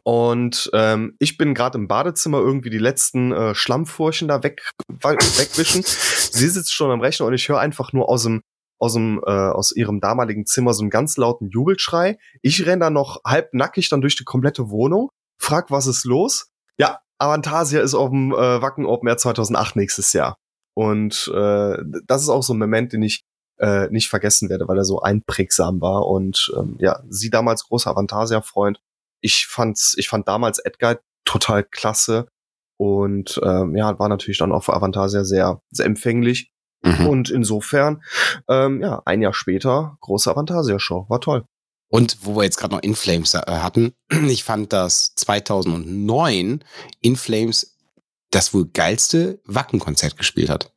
und ähm, ich bin gerade im Badezimmer irgendwie die letzten äh, Schlammfurchen da weg, wegwischen. Sie sitzt schon am Rechner und ich höre einfach nur aus dem aus dem äh, aus ihrem damaligen Zimmer so einen ganz lauten Jubelschrei. Ich renn da noch halb nackig dann durch die komplette Wohnung, frag, was ist los? Ja, Avantasia ist auf dem äh, Wacken Open Air 2008 nächstes Jahr. Und äh, das ist auch so ein Moment, den ich äh, nicht vergessen werde, weil er so einprägsam war. Und ähm, ja, sie damals großer Avantasia-Freund ich fand's, ich fand damals Edgar total klasse und ähm, ja, war natürlich dann auch für Avantasia sehr, sehr empfänglich. Mhm. Und insofern, ähm, ja, ein Jahr später, große Avantasia-Show. War toll. Und wo wir jetzt gerade noch Inflames äh, hatten, ich fand, dass 2009 Inflames das wohl geilste Wackenkonzert gespielt hat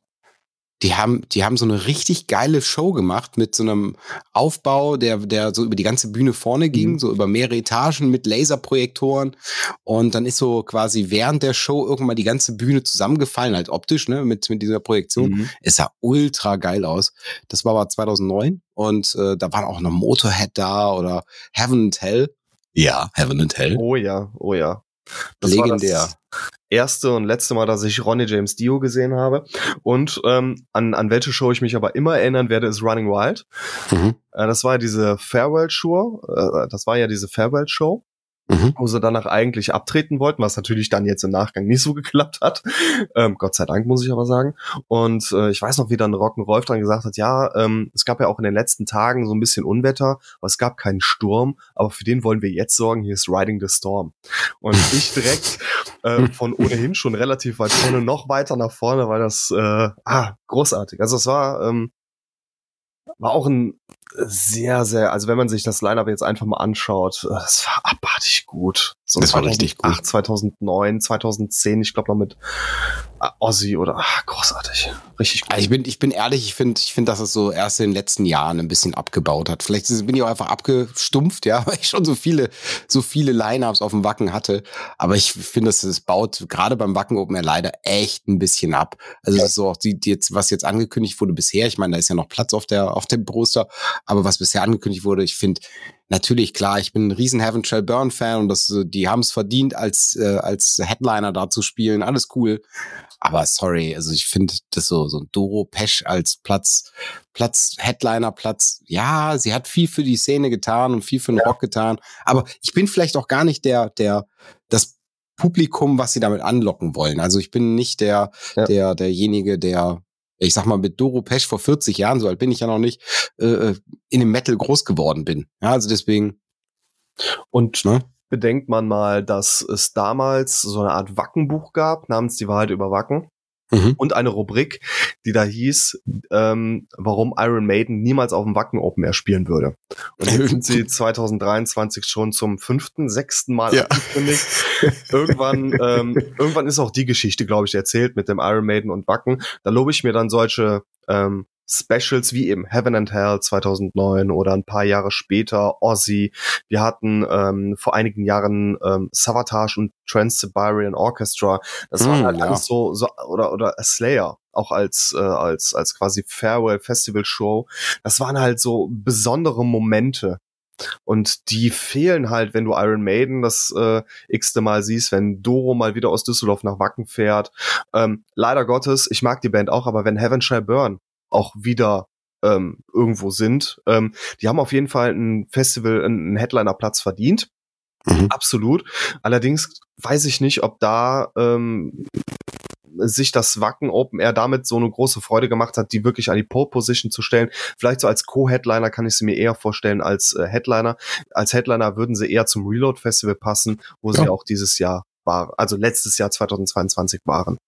die haben, die haben so eine richtig geile Show gemacht mit so einem Aufbau, der, der so über die ganze Bühne vorne ging, mhm. so über mehrere Etagen mit Laserprojektoren. Und dann ist so quasi während der Show irgendwann die ganze Bühne zusammengefallen, halt optisch, ne, mit, mit dieser Projektion. Mhm. Es sah ultra geil aus. Das war aber 2009 und äh, da waren auch noch Motorhead da oder Heaven and Hell. Ja, Heaven and Hell. Oh ja, oh ja. Das Legendär. War das erste und letzte Mal, dass ich Ronnie James Dio gesehen habe. Und ähm, an, an welche Show ich mich aber immer erinnern werde, ist Running Wild. Mhm. Äh, das war ja diese Farewell-Show. Äh, das war ja diese Farewell-Show mhm. wo sie danach eigentlich abtreten wollten, was natürlich dann jetzt im Nachgang nicht so geklappt hat. Ähm, Gott sei Dank, muss ich aber sagen. Und äh, ich weiß noch, wie dann Rock'n'Rolf dann gesagt hat, ja, ähm, es gab ja auch in den letzten Tagen so ein bisschen Unwetter, aber es gab keinen Sturm, aber für den wollen wir jetzt sorgen, hier ist Riding the Storm. Und ich direkt äh, von ohnehin schon relativ weit vorne noch weiter nach vorne, weil das, äh, ah, großartig. Also es war, ähm, war auch ein sehr, sehr, also wenn man sich das Line-Up jetzt einfach mal anschaut, das war abartig gut. So das war richtig gut. 2009, 2010, ich glaube noch mit äh, Ozzy oder ach, großartig. Richtig gut. Also ich bin, ich bin ehrlich, ich finde, ich finde, dass es so erst in den letzten Jahren ein bisschen abgebaut hat. Vielleicht bin ich auch einfach abgestumpft, ja, weil ich schon so viele, so viele Line-Ups auf dem Wacken hatte. Aber ich finde, es baut gerade beim Wacken Open Air leider echt ein bisschen ab. Also ja. so auch die, die jetzt, was jetzt angekündigt wurde bisher. Ich meine, da ist ja noch Platz auf der, auf dem Poster. Aber was bisher angekündigt wurde, ich finde, natürlich klar, ich bin ein riesen Heaven Shall Burn Fan und das, die haben es verdient, als, äh, als Headliner da zu spielen. Alles cool. Aber sorry, also ich finde das so, so ein Doro Pesch als Platz, Platz, Headliner, Platz, ja, sie hat viel für die Szene getan und viel für den ja. Rock getan. Aber ich bin vielleicht auch gar nicht der, der, das Publikum, was sie damit anlocken wollen. Also ich bin nicht der, ja. der, derjenige, der ich sag mal, mit Doro Pesch vor 40 Jahren, so alt bin ich ja noch nicht, äh, äh, in dem Metal groß geworden bin. Ja, also deswegen. Und ne? bedenkt man mal, dass es damals so eine Art Wackenbuch gab, namens Die Wahrheit über Wacken mhm. und eine Rubrik, die da hieß, ähm, warum Iron Maiden niemals auf dem Wacken Open Air spielen würde. Und jetzt sind sie 2023 schon zum fünften, sechsten Mal ja. irgendwann, ähm, irgendwann ist auch die Geschichte, glaube ich, erzählt mit dem Iron Maiden und Wacken. Da lobe ich mir dann solche ähm, Specials wie eben Heaven and Hell 2009 oder ein paar Jahre später Ozzy. Wir hatten ähm, vor einigen Jahren ähm, Savatage und Trans-Siberian Orchestra. Das mm, war halt ja. alles so, so oder oder Slayer auch als äh, als als quasi Farewell Festival Show. Das waren halt so besondere Momente. Und die fehlen halt, wenn du Iron Maiden das äh, x-te Mal siehst, wenn Doro mal wieder aus Düsseldorf nach Wacken fährt. Ähm, leider Gottes, ich mag die Band auch, aber wenn Heaven Shall Burn auch wieder ähm, irgendwo sind. Ähm, die haben auf jeden Fall ein Festival, einen Headliner-Platz verdient. Mhm. Absolut. Allerdings weiß ich nicht, ob da ähm, sich das Wacken Open Air damit so eine große Freude gemacht hat, die wirklich an die Pole Position zu stellen. Vielleicht so als Co-Headliner kann ich sie mir eher vorstellen als äh, Headliner. Als Headliner würden sie eher zum Reload Festival passen, wo ja. sie auch dieses Jahr waren, also letztes Jahr 2022 waren.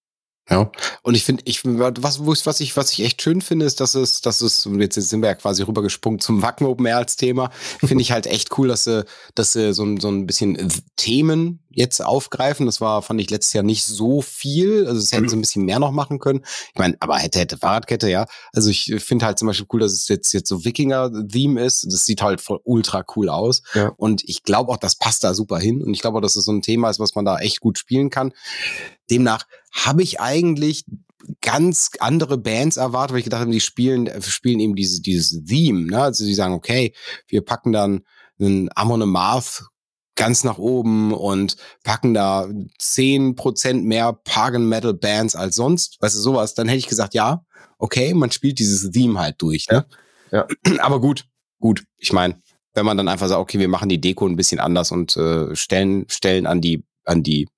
Ja, und ich finde, ich, was, was, ich, was ich echt schön finde, ist, dass es, dass es, jetzt sind wir ja quasi rübergesprungen zum Wacken Open Air als Thema, finde ich halt echt cool, dass sie, dass sie so, so ein bisschen Themen jetzt aufgreifen. Das war, fand ich letztes Jahr nicht so viel. Also es hätten sie ein bisschen mehr noch machen können. Ich meine, aber hätte, hätte Fahrradkette, ja. Also ich finde halt zum Beispiel cool, dass es jetzt, jetzt so Wikinger-Theme ist. Das sieht halt voll ultra cool aus. Ja. Und ich glaube auch, das passt da super hin. Und ich glaube auch, dass es so ein Thema ist, was man da echt gut spielen kann. Demnach habe ich eigentlich ganz andere Bands erwartet, weil ich gedacht habe, die spielen, spielen eben dieses, dieses Theme, ne? Also die sagen, okay, wir packen dann einen Amon Amarth ganz nach oben und packen da zehn Prozent mehr Pagan Metal Bands als sonst, weißt du, sowas, dann hätte ich gesagt, ja, okay, man spielt dieses Theme halt durch, ne? Ja. Aber gut, gut. Ich meine, wenn man dann einfach sagt, okay, wir machen die Deko ein bisschen anders und äh, stellen, stellen an die, an die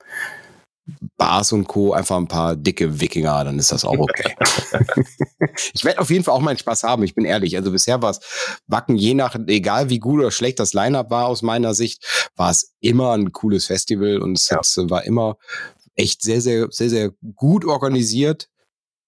Bars und Co. einfach ein paar dicke Wikinger, dann ist das auch okay. ich werde auf jeden Fall auch meinen Spaß haben, ich bin ehrlich. Also bisher war es Wacken, je nach, egal wie gut oder schlecht das Line-Up war aus meiner Sicht, war es immer ein cooles Festival und es ja. war immer echt sehr, sehr, sehr, sehr gut organisiert.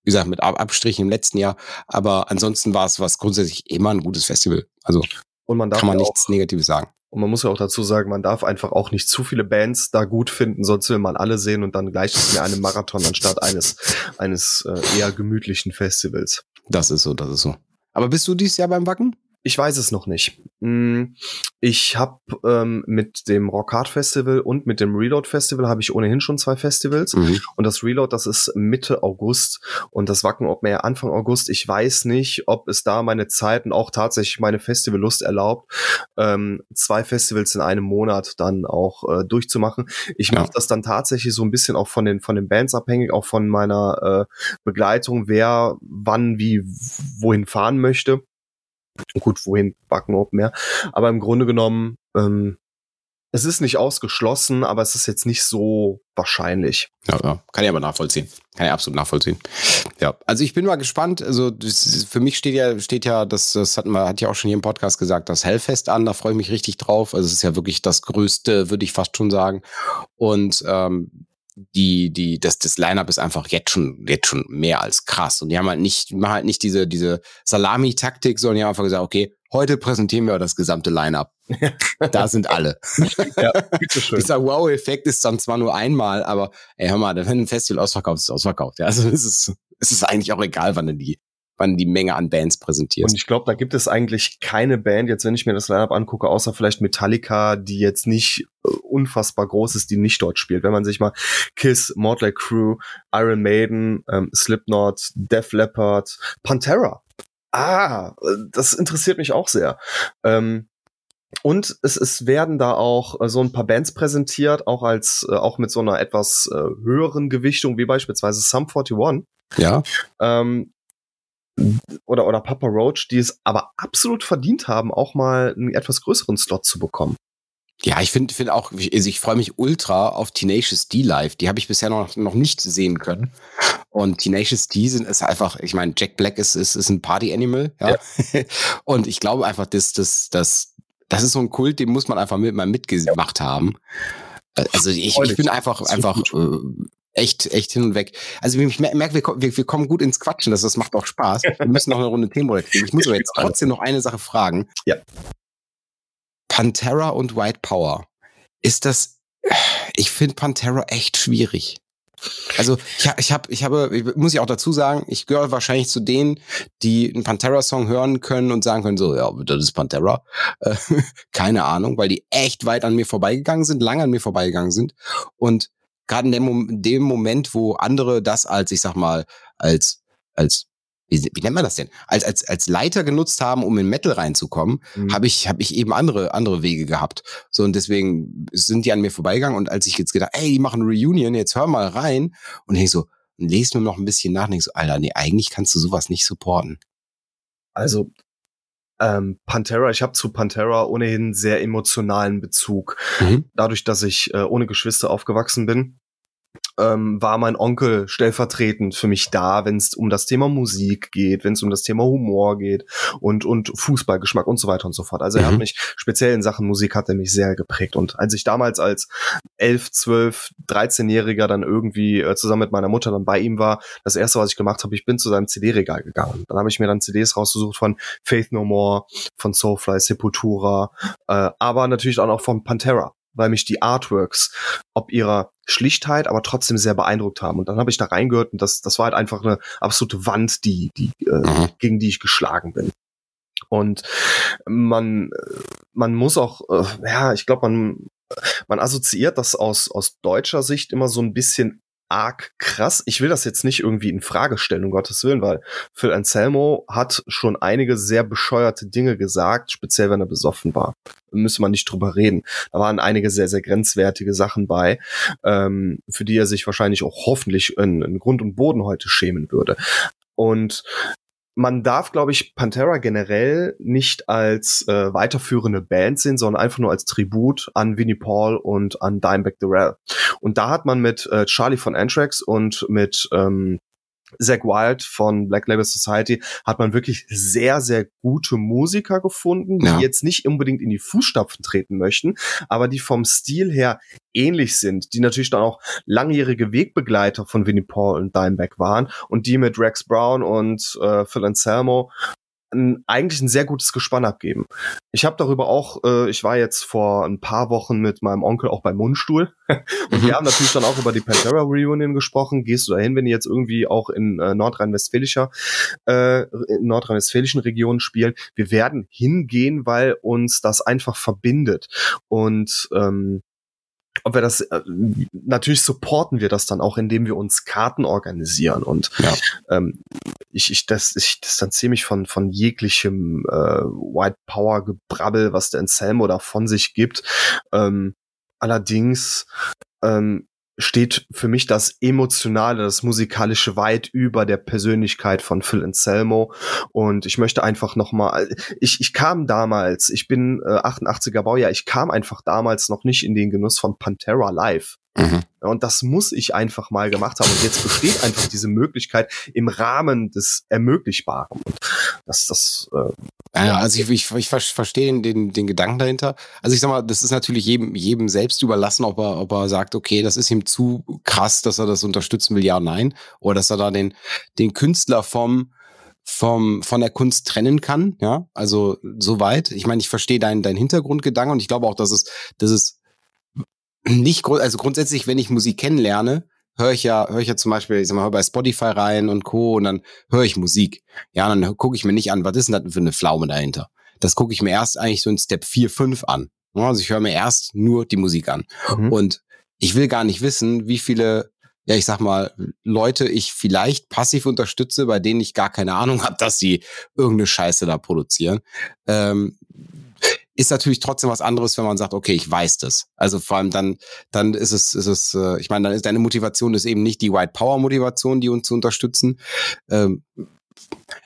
Wie gesagt, mit Abstrichen im letzten Jahr. Aber ansonsten war es was grundsätzlich immer ein gutes Festival. Also und man darf kann man nichts Negatives sagen. Und man muss ja auch dazu sagen, man darf einfach auch nicht zu viele Bands da gut finden, sonst will man alle sehen und dann gleicht es mir einem Marathon anstatt eines, eines äh, eher gemütlichen Festivals. Das ist so, das ist so. Aber bist du dieses Jahr beim Wacken? Ich weiß es noch nicht. Hm, ich habe ähm, mit dem Rock Hard Festival und mit dem Reload Festival habe ich ohnehin schon zwei Festivals. Mhm. Und das Reload, das ist Mitte August und das Wacken Open Air Anfang August. Ich weiß nicht, ob es da meine Zeiten auch tatsächlich meine Festivallust erlaubt, ähm, zwei Festivals in einem Monat dann auch äh, durchzumachen. Ich ja. mache das dann tatsächlich so ein bisschen auch von den von den Bands abhängig, auch von meiner äh, Begleitung, wer wann wie wohin fahren möchte. Gut, wohin backen Open mehr. Aber im Grunde genommen, ähm, es ist nicht ausgeschlossen, aber es ist jetzt nicht so wahrscheinlich. Ja, ja. kann ich aber nachvollziehen. Kann ich absolut nachvollziehen. Ja, also ich bin mal gespannt. Also für mich steht ja, steht ja, das, das hatten wir, hat ja auch schon hier im Podcast gesagt, das Hellfest an. Da freue ich mich richtig drauf. Also es ist ja wirklich das Größte, würde ich fast schon sagen. Und ähm, die, die, das, das Line-Up ist einfach jetzt schon, jetzt schon mehr als krass. Und die haben halt nicht, machen halt nicht diese, diese Salami-Taktik, sondern die haben einfach gesagt, okay, heute präsentieren wir das gesamte Line-Up. da sind alle. ja, bitteschön. Dieser Wow-Effekt ist dann zwar nur einmal, aber ey, hör mal, wenn ein Festival ausverkauft, ist es ausverkauft. Ja, also es ist, es ist eigentlich auch egal, wann du die, wann die Menge an Bands präsentierst. Und ich glaube, da gibt es eigentlich keine Band, jetzt wenn ich mir das Lineup angucke, außer vielleicht Metallica, die jetzt nicht äh, unfassbar groß ist, die nicht dort spielt. Wenn man sich mal Kiss, Motley Crue, Iron Maiden, ähm, Slipknot, Def Leppard, Pantera. Ah, äh, das interessiert mich auch sehr. Ähm, und es, es werden da auch äh, so ein paar Bands präsentiert, auch als äh, auch mit so einer etwas äh, höheren Gewichtung, wie beispielsweise Sum 41. Ja. Ähm, oder, oder Papa Roach, die es aber absolut verdient haben, auch mal einen etwas größeren Slot zu bekommen. Ja, ich finde find auch, also ich freue mich ultra auf Tenacious D Live. Die habe ich bisher noch, noch nicht sehen können. Und Tenacious D sind ist einfach, ich meine, Jack Black ist, ist, ist ein Party Animal, ja. ja. Und ich glaube einfach, dass das, das, das ist so ein Kult, den muss man einfach mit, mal mitgemacht haben. Also ich, ich bin einfach, einfach äh, echt, echt hin und weg. Also ich merke, wir, wir, wir kommen gut ins Quatschen, das, das macht auch Spaß. Wir müssen noch eine Runde Themen kriegen. Ich muss aber jetzt trotzdem noch eine Sache fragen. Ja. Pantera und White Power. Ist das, ich finde Pantera echt schwierig. Also ich, ich habe, ich habe, ich, muss ich auch dazu sagen, ich gehöre wahrscheinlich zu denen, die einen Pantera-Song hören können und sagen können, so, ja, das ist Pantera. Äh, keine Ahnung, weil die echt weit an mir vorbeigegangen sind, lange an mir vorbeigegangen sind. Und gerade in dem, dem Moment, wo andere das als, ich sag mal, als, als wie, wie nennt man das denn? Als, als, als Leiter genutzt haben, um in Metal reinzukommen, mhm. habe ich, hab ich eben andere, andere Wege gehabt. So, und deswegen sind die an mir vorbeigegangen. Und als ich jetzt gedacht, ey, die machen Reunion, jetzt hör mal rein. Und ich so, und lese nur noch ein bisschen nach, und ich so, Alter, nee, eigentlich kannst du sowas nicht supporten. Also, ähm, Pantera, ich habe zu Pantera ohnehin sehr emotionalen Bezug. Mhm. Dadurch, dass ich äh, ohne Geschwister aufgewachsen bin, ähm, war mein Onkel stellvertretend für mich da, wenn es um das Thema Musik geht, wenn es um das Thema Humor geht und und Fußballgeschmack und so weiter und so fort. Also mhm. er hat mhm. mich speziell in Sachen Musik hat er mich sehr geprägt und als ich damals als 11, 12, 13-Jähriger dann irgendwie äh, zusammen mit meiner Mutter dann bei ihm war, das erste, was ich gemacht habe, ich bin zu seinem CD-Regal gegangen. Dann habe ich mir dann CDs rausgesucht von Faith No More, von Soulfly, Sepultura, äh, aber natürlich auch noch von Pantera weil mich die Artworks ob ihrer Schlichtheit, aber trotzdem sehr beeindruckt haben. Und dann habe ich da reingehört und das, das war halt einfach eine absolute Wand, die, die, äh, mhm. gegen die ich geschlagen bin. Und man, man muss auch, äh, ja, ich glaube, man, man assoziiert das aus, aus deutscher Sicht immer so ein bisschen arg krass. Ich will das jetzt nicht irgendwie in Frage stellen, um Gottes Willen, weil Phil Anselmo hat schon einige sehr bescheuerte Dinge gesagt, speziell wenn er besoffen war. Müsste man nicht drüber reden. Da waren einige sehr, sehr grenzwertige Sachen bei, ähm, für die er sich wahrscheinlich auch hoffentlich in, in Grund und Boden heute schämen würde. Und man darf, glaube ich, Pantera generell nicht als äh, weiterführende Band sehen, sondern einfach nur als Tribut an Vinnie Paul und an Dimebag Darrell. Und da hat man mit äh, Charlie von Anthrax und mit ähm, Zack Wild von Black Label Society hat man wirklich sehr, sehr gute Musiker gefunden, die ja. jetzt nicht unbedingt in die Fußstapfen treten möchten, aber die vom Stil her ähnlich sind, die natürlich dann auch langjährige Wegbegleiter von Winnie Paul und Dimebag waren und die mit Rex Brown und äh, Phil Anselmo ein, eigentlich ein sehr gutes Gespann abgeben. Ich habe darüber auch, äh, ich war jetzt vor ein paar Wochen mit meinem Onkel auch beim Mundstuhl und mhm. wir haben natürlich dann auch über die Pantera Reunion gesprochen. Gehst du dahin, wenn die jetzt irgendwie auch in äh, nordrhein-westfälischer äh, in nordrhein-westfälischen Regionen spielen? Wir werden hingehen, weil uns das einfach verbindet und ähm, ob wir das äh, natürlich supporten wir das dann auch, indem wir uns Karten organisieren und ja. ähm, ich, ich, das, ich distanziere mich von von jeglichem äh, White Power Gebrabbel, was der Anselmo da von sich gibt. Ähm, allerdings ähm, steht für mich das Emotionale, das Musikalische weit über der Persönlichkeit von Phil Anselmo. Und ich möchte einfach nochmal, ich, ich kam damals, ich bin äh, 88er Baujahr, ich kam einfach damals noch nicht in den Genuss von Pantera Live. Mhm. Und das muss ich einfach mal gemacht haben. Und jetzt besteht einfach diese Möglichkeit im Rahmen des Ermöglichbaren. Und das, das, äh, Ja, also ich, ich, ich verstehe den, den, Gedanken dahinter. Also ich sag mal, das ist natürlich jedem, jedem selbst überlassen, ob er, ob er sagt, okay, das ist ihm zu krass, dass er das unterstützen will, ja, nein. Oder dass er da den, den Künstler vom, vom, von der Kunst trennen kann, ja. Also soweit. Ich meine, ich verstehe deinen, deinen Hintergrundgedanken und ich glaube auch, dass es, dass es nicht, also grundsätzlich, wenn ich Musik kennenlerne, höre ich ja, höre ich ja zum Beispiel, ich sag mal, bei Spotify rein und Co. und dann höre ich Musik. Ja, dann gucke ich mir nicht an, was ist denn das für eine Pflaume dahinter? Das gucke ich mir erst eigentlich so in Step 4, 5 an. Also ich höre mir erst nur die Musik an. Mhm. Und ich will gar nicht wissen, wie viele, ja, ich sag mal, Leute ich vielleicht passiv unterstütze, bei denen ich gar keine Ahnung habe, dass sie irgendeine Scheiße da produzieren. Ähm, ist natürlich trotzdem was anderes, wenn man sagt, okay, ich weiß das. Also vor allem dann, dann ist es, ist es, äh, ich meine, dann ist deine Motivation ist eben nicht die White Power Motivation, die uns zu unterstützen. Ähm,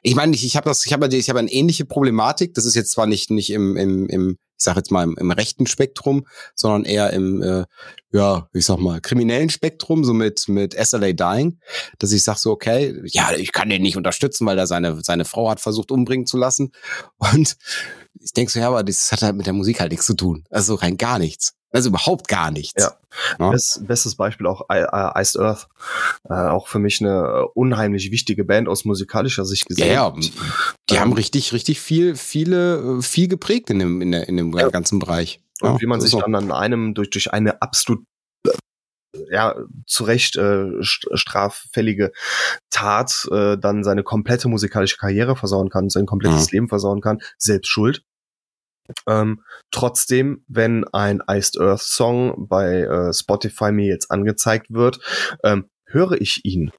ich meine, ich, ich habe das, ich habe ich habe eine ähnliche Problematik. Das ist jetzt zwar nicht nicht im im, im ich sage jetzt mal im, im rechten Spektrum, sondern eher im äh, ja, ich sag mal kriminellen Spektrum, so mit mit SLA Dying, dass ich sag so okay, ja, ich kann den nicht unterstützen, weil er seine seine Frau hat versucht umbringen zu lassen und ich denke so, ja, aber das hat halt mit der Musik halt nichts zu tun. Also rein gar nichts. Also überhaupt gar nichts. Ja. ja? Best, bestes Beispiel auch äh, Iced Earth. Äh, auch für mich eine unheimlich wichtige Band aus musikalischer Sicht gesehen. Ja, ja. die ähm, haben richtig, richtig viel, viele, äh, viel geprägt in dem, in, der, in dem ja. ganzen Bereich. Und ja, wie man sich so. dann an einem durch, durch eine absolut ja, zu Recht äh, straffällige Tat äh, dann seine komplette musikalische Karriere versauen kann, sein komplettes mhm. Leben versauen kann, selbst schuld. Ähm, trotzdem, wenn ein Iced Earth Song bei äh, Spotify mir jetzt angezeigt wird, ähm, höre ich ihn.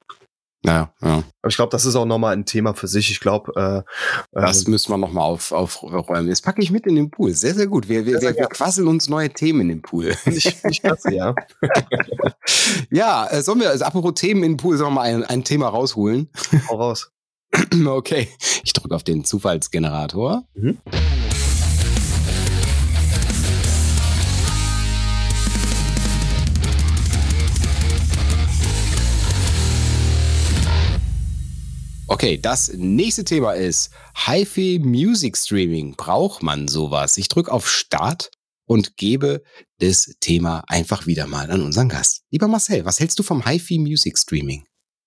Ja, ja. Aber ich glaube, das ist auch nochmal ein Thema für sich. Ich glaube, äh, das äh, müssen wir nochmal auf, aufräumen. Jetzt packe ich mit in den Pool. Sehr, sehr gut. Wir, wir, sehr, wir, wir quasseln uns neue Themen in den Pool. Ich, ich klasse, ja. ja, äh, sollen wir, also apropos Themen in den Pool, sollen wir mal ein, ein Thema rausholen? Hau raus. okay. Ich drücke auf den Zufallsgenerator. Mhm. Okay, das nächste Thema ist HiFi Music Streaming. Braucht man sowas? Ich drücke auf Start und gebe das Thema einfach wieder mal an unseren Gast. Lieber Marcel, was hältst du vom HiFi Music Streaming?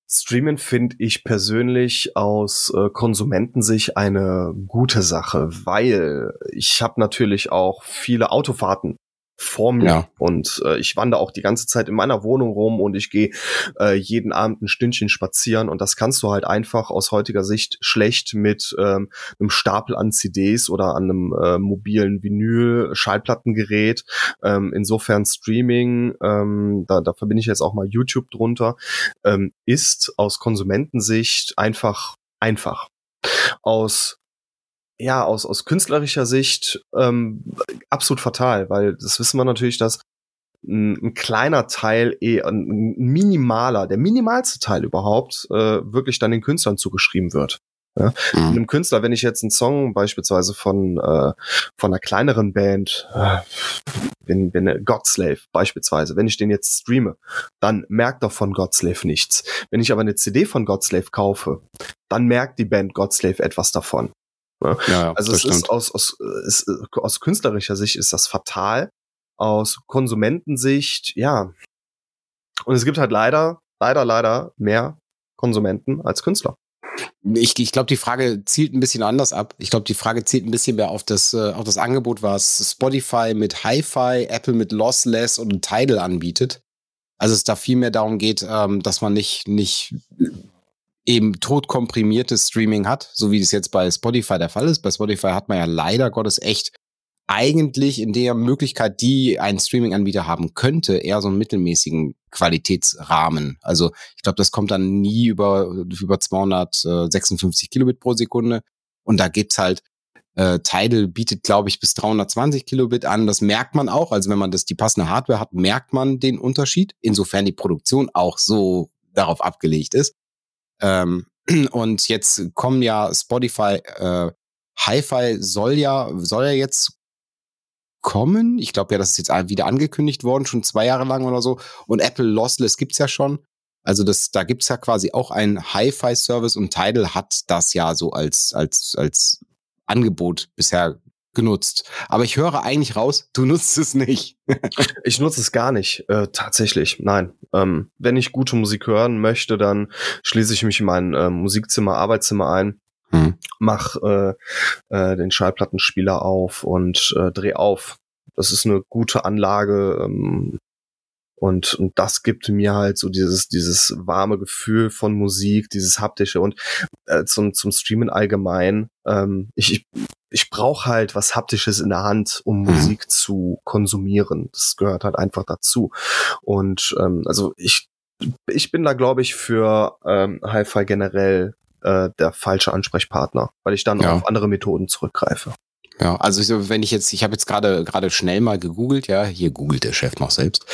Streamen finde ich persönlich aus äh, Konsumentensicht eine gute Sache, weil ich habe natürlich auch viele Autofahrten vor mir. Ja. Und äh, ich wandere auch die ganze Zeit in meiner Wohnung rum und ich gehe äh, jeden Abend ein Stündchen spazieren und das kannst du halt einfach aus heutiger Sicht schlecht mit ähm, einem Stapel an CDs oder an einem äh, mobilen Vinyl Schallplattengerät. Ähm, insofern Streaming, ähm, da, da verbinde ich jetzt auch mal YouTube drunter, ähm, ist aus Konsumentensicht einfach einfach. Aus ja, aus, aus künstlerischer Sicht ähm, absolut fatal, weil das wissen wir natürlich, dass ein, ein kleiner Teil, eh, ein, minimaler, der minimalste Teil überhaupt, äh, wirklich dann den Künstlern zugeschrieben wird. Ja? Mhm. Einem Künstler, wenn ich jetzt einen Song beispielsweise von äh, von einer kleineren Band, äh, wenn, wenn Godslave beispielsweise, wenn ich den jetzt streame, dann merkt doch von Godslave nichts. Wenn ich aber eine CD von Godslave kaufe, dann merkt die Band Godslave etwas davon. Ne? Ja, also es stimmt. ist aus, aus, ist, aus künstlerischer Sicht ist das fatal. Aus Konsumentensicht, ja. Und es gibt halt leider, leider, leider mehr Konsumenten als Künstler. Ich, ich glaube, die Frage zielt ein bisschen anders ab. Ich glaube, die Frage zielt ein bisschen mehr auf das, äh, auf das Angebot, was Spotify mit Hi-Fi, Apple mit Lossless und Tidal anbietet. Also es da viel mehr darum geht, ähm, dass man nicht, nicht eben totkomprimiertes Streaming hat, so wie das jetzt bei Spotify der Fall ist. Bei Spotify hat man ja leider Gottes echt eigentlich in der Möglichkeit, die ein Streaming-Anbieter haben könnte, eher so einen mittelmäßigen Qualitätsrahmen. Also ich glaube, das kommt dann nie über, über 256 Kilobit pro Sekunde. Und da gibt's halt, äh, Tidal bietet, glaube ich, bis 320 Kilobit an. Das merkt man auch. Also wenn man das die passende Hardware hat, merkt man den Unterschied, insofern die Produktion auch so darauf abgelegt ist. Ähm, und jetzt kommen ja Spotify, äh, Hi-Fi soll ja, soll ja jetzt kommen. Ich glaube ja, das ist jetzt wieder angekündigt worden, schon zwei Jahre lang oder so. Und Apple Lossless gibt's ja schon. Also das, da gibt's ja quasi auch einen Hi-Fi-Service und Tidal hat das ja so als, als, als Angebot bisher genutzt. Aber ich höre eigentlich raus, du nutzt es nicht. ich nutze es gar nicht, äh, tatsächlich. Nein. Ähm, wenn ich gute Musik hören möchte, dann schließe ich mich in mein äh, Musikzimmer, Arbeitszimmer ein, hm. mach äh, äh, den Schallplattenspieler auf und äh, dreh auf. Das ist eine gute Anlage. Ähm, und, und das gibt mir halt so dieses, dieses warme Gefühl von Musik, dieses haptische und äh, zum, zum Streamen allgemein. Ähm, ich, ich, ich brauche halt was Haptisches in der Hand, um mhm. Musik zu konsumieren. Das gehört halt einfach dazu. Und ähm, also ich, ich bin da, glaube ich, für ähm, Hi-Fi generell äh, der falsche Ansprechpartner, weil ich dann ja. auf andere Methoden zurückgreife. Ja, also ich, wenn ich jetzt, ich habe jetzt gerade gerade schnell mal gegoogelt, ja, hier googelt der Chef noch selbst,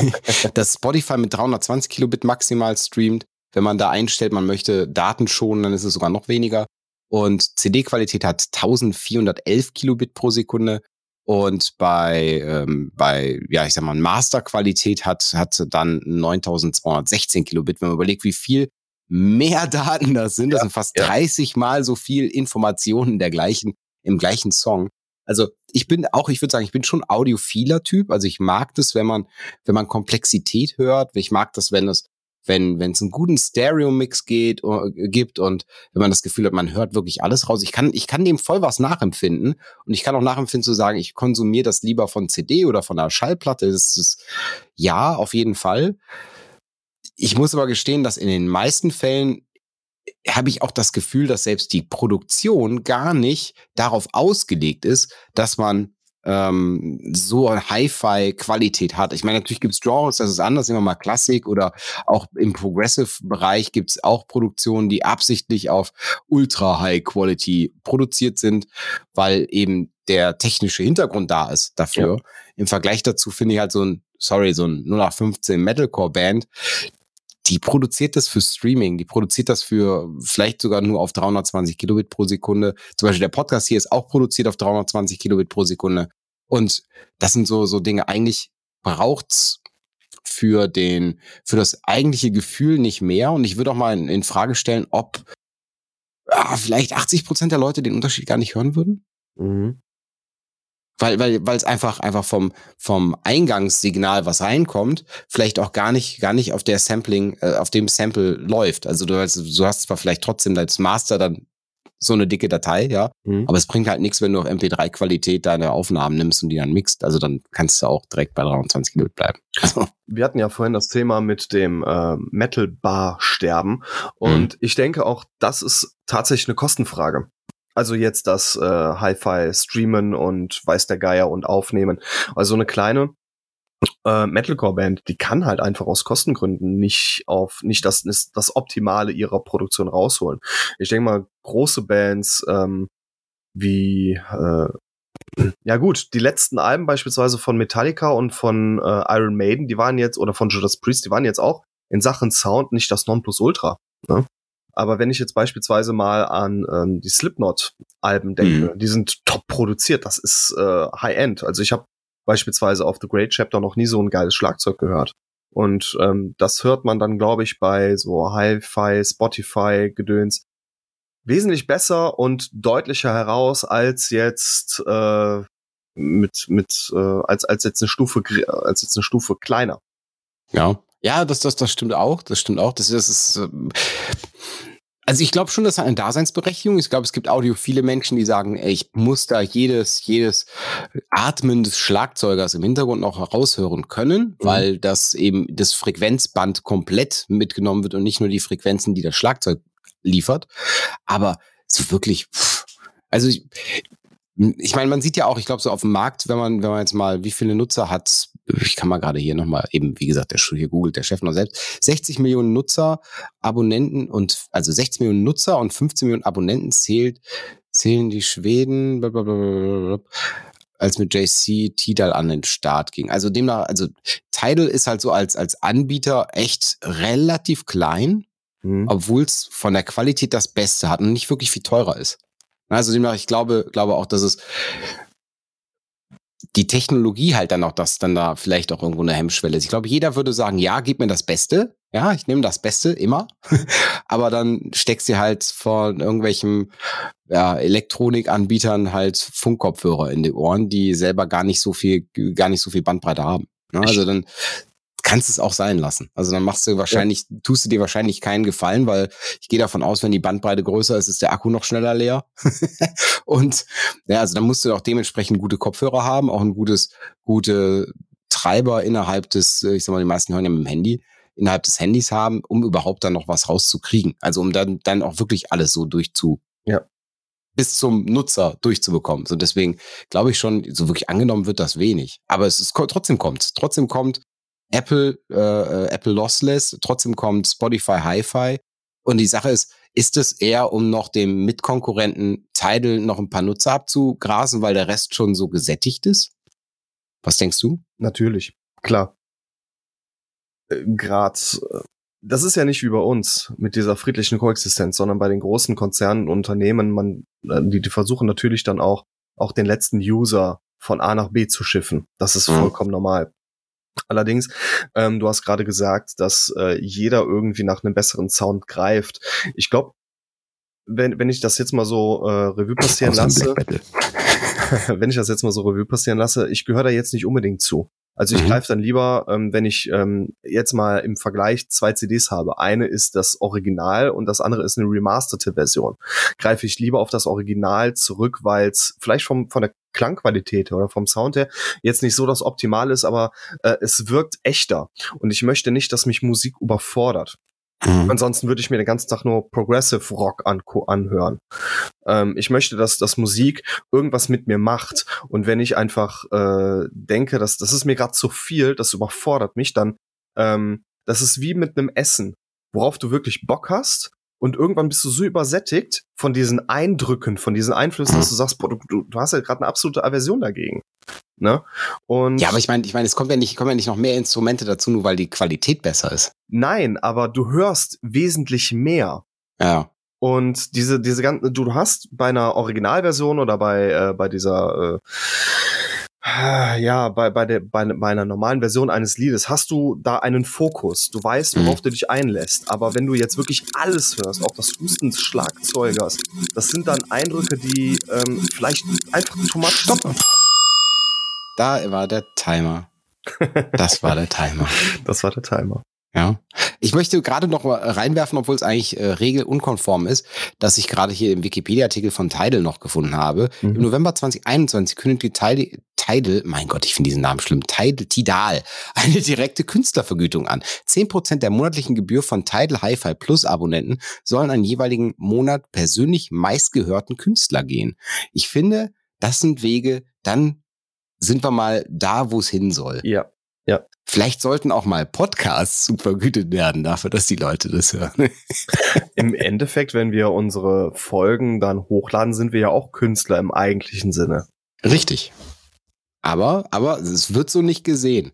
dass Spotify mit 320 Kilobit maximal streamt. Wenn man da einstellt, man möchte Daten schonen, dann ist es sogar noch weniger. Und CD-Qualität hat 1411 Kilobit pro Sekunde. Und bei, ähm, bei, ja, ich sag mal, Master-Qualität hat, hat dann 9216 Kilobit. Wenn man überlegt, wie viel mehr Daten das sind, das sind fast ja. 30 mal so viel Informationen der gleichen im gleichen Song. Also ich bin auch, ich würde sagen, ich bin schon audiophiler Typ. Also ich mag das, wenn man, wenn man Komplexität hört. Ich mag das, wenn es, wenn, wenn es einen guten Stereo-Mix geht, uh, gibt und wenn man das Gefühl hat, man hört wirklich alles raus. Ich kann, ich kann dem voll was nachempfinden und ich kann auch nachempfinden zu sagen, ich konsumiere das lieber von CD oder von einer Schallplatte. Das ist, ja, auf jeden Fall. Ich muss aber gestehen, dass in den meisten Fällen habe ich auch das Gefühl, dass selbst die Produktion gar nicht darauf ausgelegt ist, dass man ähm, so Hi-Fi-Qualität hat. Ich meine, natürlich gibt's Genres, das ist anders, immer mal Klassik oder auch im Progressive-Bereich gibt's auch Produktionen, die absichtlich auf Ultra-High-Quality produziert sind, weil eben der technische Hintergrund da ist dafür. Ja. Im Vergleich dazu finde ich halt so ein, sorry, so ein 0815 Metalcore-Band, die produziert das für Streaming, die produziert das für vielleicht sogar nur auf 320 Kilobit pro Sekunde. Zum Beispiel der Podcast hier ist auch produziert auf 320 Kilobit pro Sekunde. Und das sind so, so Dinge, eigentlich braucht's für den, für das eigentliche Gefühl nicht mehr. Und ich würde auch mal in, in Frage stellen, ob ah, vielleicht 80 Prozent der Leute den Unterschied gar nicht hören würden. Mhm weil weil weil es einfach einfach vom vom Eingangssignal was reinkommt vielleicht auch gar nicht gar nicht auf der Sampling äh, auf dem Sample läuft also du hast du hast zwar vielleicht trotzdem als Master dann so eine dicke Datei ja mhm. aber es bringt halt nichts wenn du auf MP3 Qualität deine Aufnahmen nimmst und die dann mixt also dann kannst du auch direkt bei 23 Kilobit bleiben also. wir hatten ja vorhin das Thema mit dem äh, Metal Bar sterben und mhm. ich denke auch das ist tatsächlich eine Kostenfrage also jetzt das äh, Hi-Fi streamen und weiß der Geier und aufnehmen. Also eine kleine äh, Metalcore-Band, die kann halt einfach aus Kostengründen nicht auf nicht das das Optimale ihrer Produktion rausholen. Ich denke mal große Bands ähm, wie äh, ja gut, die letzten Alben beispielsweise von Metallica und von äh, Iron Maiden, die waren jetzt oder von Judas Priest, die waren jetzt auch in Sachen Sound nicht das Nonplusultra. Ne? Aber wenn ich jetzt beispielsweise mal an ähm, die Slipknot-Alben denke, mhm. die sind top produziert, das ist äh, High-End. Also ich habe beispielsweise auf The Great Chapter noch nie so ein geiles Schlagzeug gehört. Und ähm, das hört man dann, glaube ich, bei so Hi-Fi, Spotify-Gedöns wesentlich besser und deutlicher heraus als jetzt äh, mit mit äh, als als jetzt eine Stufe als jetzt eine Stufe kleiner. Ja, ja, das, das, das stimmt auch. Das stimmt auch. Das, das ist. Ähm, also ich glaube schon, dass eine Daseinsberechtigung. Ich glaube, es gibt audio viele Menschen, die sagen, ey, ich muss da jedes, jedes Atmen des Schlagzeugers im Hintergrund noch heraushören können, mhm. weil das eben das Frequenzband komplett mitgenommen wird und nicht nur die Frequenzen, die das Schlagzeug liefert. Aber so wirklich, also ich, ich meine, man sieht ja auch, ich glaube, so auf dem Markt, wenn man, wenn man jetzt mal, wie viele Nutzer hat, ich kann mal gerade hier nochmal eben, wie gesagt, der hier googelt der Chef noch selbst, 60 Millionen Nutzer, Abonnenten und, also 60 Millionen Nutzer und 15 Millionen Abonnenten zählt, zählen die Schweden, blablabla, als mit JC Tidal an den Start ging. Also demnach, also Tidal ist halt so als, als Anbieter echt relativ klein, mhm. obwohl es von der Qualität das Beste hat und nicht wirklich viel teurer ist. Also demnach, ich glaube, glaube auch, dass es die Technologie halt dann auch, dass dann da vielleicht auch irgendwo eine Hemmschwelle ist. Ich glaube, jeder würde sagen, ja, gib mir das Beste. Ja, ich nehme das Beste immer. Aber dann steckst du halt von irgendwelchen ja, Elektronikanbietern halt Funkkopfhörer in die Ohren, die selber gar nicht so viel, gar nicht so viel Bandbreite haben. Ne? Also dann kannst es auch sein lassen. Also dann machst du wahrscheinlich, ja. tust du dir wahrscheinlich keinen Gefallen, weil ich gehe davon aus, wenn die Bandbreite größer ist, ist der Akku noch schneller leer. und ja, also dann musst du auch dementsprechend gute Kopfhörer haben, auch ein gutes, gute Treiber innerhalb des, ich sag mal, die meisten hören ja mit dem Handy, innerhalb des Handys haben, um überhaupt dann noch was rauszukriegen. Also um dann, dann auch wirklich alles so durchzu, ja bis zum Nutzer durchzubekommen. So deswegen glaube ich schon, so wirklich angenommen wird das wenig. Aber es ist trotzdem kommt, trotzdem kommt Apple, äh, äh, Apple Lossless, trotzdem kommt Spotify Hi-Fi. Und die Sache ist, ist es eher, um noch dem Mitkonkurrenten Tidal noch ein paar Nutzer abzugrasen, weil der Rest schon so gesättigt ist? Was denkst du? Natürlich, klar. Äh, Gerade, äh, das ist ja nicht wie bei uns mit dieser friedlichen Koexistenz, sondern bei den großen Konzernen und Unternehmen, man, die, die versuchen natürlich dann auch, auch den letzten User von A nach B zu schiffen. Das ist mhm. vollkommen normal. Allerdings, ähm, du hast gerade gesagt, dass äh, jeder irgendwie nach einem besseren Sound greift. Ich glaube, wenn, wenn ich das jetzt mal so äh, Revue passieren lasse, wenn ich das jetzt mal so Revue passieren lasse, ich gehöre da jetzt nicht unbedingt zu. Also ich mhm. greife dann lieber, ähm, wenn ich ähm, jetzt mal im Vergleich zwei CDs habe. Eine ist das Original und das andere ist eine remasterte Version. Greife ich lieber auf das Original zurück, weil es vielleicht vom, von der Klangqualität oder vom Sound her jetzt nicht so das Optimal ist, aber äh, es wirkt echter. Und ich möchte nicht, dass mich Musik überfordert. Mhm. Ansonsten würde ich mir den ganzen Tag nur Progressive Rock an anhören. Ähm, ich möchte, dass, dass Musik irgendwas mit mir macht. Und wenn ich einfach äh, denke, dass das ist mir gerade zu viel, das überfordert mich, dann ähm, das ist wie mit einem Essen, worauf du wirklich Bock hast. Und irgendwann bist du so übersättigt von diesen Eindrücken, von diesen Einflüssen, dass du sagst, boah, du, du hast ja gerade eine absolute Aversion dagegen. Ne? Und ja, aber ich meine, ich meine, es kommt ja nicht, kommen ja nicht noch mehr Instrumente dazu, nur weil die Qualität besser ist. Nein, aber du hörst wesentlich mehr. Ja. Und diese, diese ganzen, du hast bei einer Originalversion oder bei, äh, bei dieser, äh, ja, bei, bei, der, bei, bei einer normalen Version eines Liedes hast du da einen Fokus. Du weißt, worauf mhm. du dich einlässt. Aber wenn du jetzt wirklich alles hörst, auch das Husten des Schlagzeugers, das sind dann Eindrücke, die ähm, vielleicht einfach too much Stopp. Da war der Timer. Das war der Timer. das war der Timer. Ja. Ich möchte gerade noch mal reinwerfen, obwohl es eigentlich äh, regelunkonform ist, dass ich gerade hier im Wikipedia-Artikel von Tidal noch gefunden habe. Mhm. Im November 2021 kündigte Tidal, Tidal, mein Gott, ich finde diesen Namen schlimm, Tidal, Tidal, eine direkte Künstlervergütung an. Zehn Prozent der monatlichen Gebühr von Tidal Hi-Fi Plus Abonnenten sollen an jeweiligen Monat persönlich meistgehörten Künstler gehen. Ich finde, das sind Wege, dann sind wir mal da, wo es hin soll. Ja. Vielleicht sollten auch mal Podcasts vergütet werden dafür, dass die Leute das hören. Im Endeffekt, wenn wir unsere Folgen dann hochladen, sind wir ja auch Künstler im eigentlichen Sinne. Richtig. Aber, aber es wird so nicht gesehen.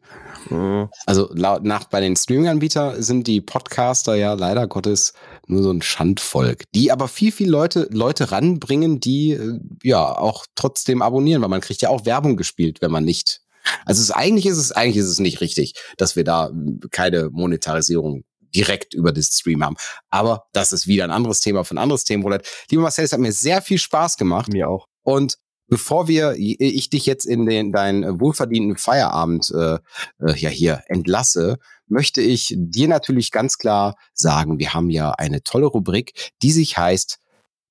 Mhm. Also laut nach bei den Streaming-Anbietern sind die Podcaster ja leider Gottes nur so ein Schandvolk, die aber viel, viel Leute, Leute ranbringen, die äh, ja auch trotzdem abonnieren, weil man kriegt ja auch Werbung gespielt, wenn man nicht. Also es, eigentlich ist es, eigentlich ist es nicht richtig, dass wir da keine Monetarisierung direkt über das Stream haben. Aber das ist wieder ein anderes Thema von anderes Themenroulette. Lieber Marcel, es hat mir sehr viel Spaß gemacht. Mir auch. Und bevor wir ich dich jetzt in den deinen wohlverdienten Feierabend äh, äh, ja hier entlasse, möchte ich dir natürlich ganz klar sagen, wir haben ja eine tolle Rubrik, die sich heißt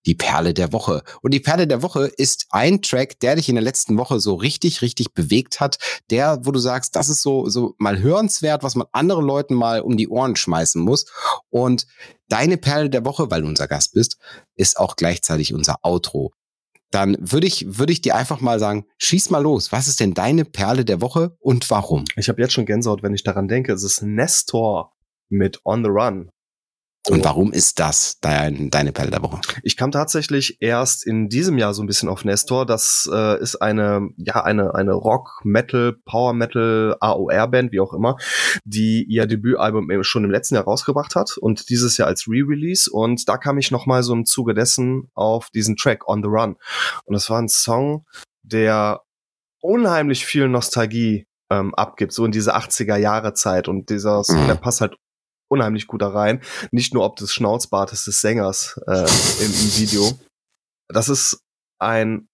die Perle der Woche. Und die Perle der Woche ist ein Track, der dich in der letzten Woche so richtig, richtig bewegt hat. Der, wo du sagst, das ist so, so mal hörenswert, was man anderen Leuten mal um die Ohren schmeißen muss. Und deine Perle der Woche, weil du unser Gast bist, ist auch gleichzeitig unser Outro dann würde ich, würde ich dir einfach mal sagen, schieß mal los. Was ist denn deine Perle der Woche und warum? Ich habe jetzt schon Gänsehaut, wenn ich daran denke. Es ist Nestor mit On the Run. Und warum ist das dein, deine Perle der Woche? Ich kam tatsächlich erst in diesem Jahr so ein bisschen auf Nestor. Das äh, ist eine, ja, eine, eine Rock, Metal, Power Metal, AOR-Band, wie auch immer, die ihr Debütalbum schon im letzten Jahr rausgebracht hat und dieses Jahr als Re-Release. Und da kam ich nochmal so im Zuge dessen auf diesen Track On the Run. Und das war ein Song, der unheimlich viel Nostalgie ähm, abgibt, so in diese 80er Jahre Zeit und dieser Song, Mhm. der passt halt unheimlich gut da rein. Nicht nur ob des Schnauzbartes des Sängers äh, im, im Video. Das ist ein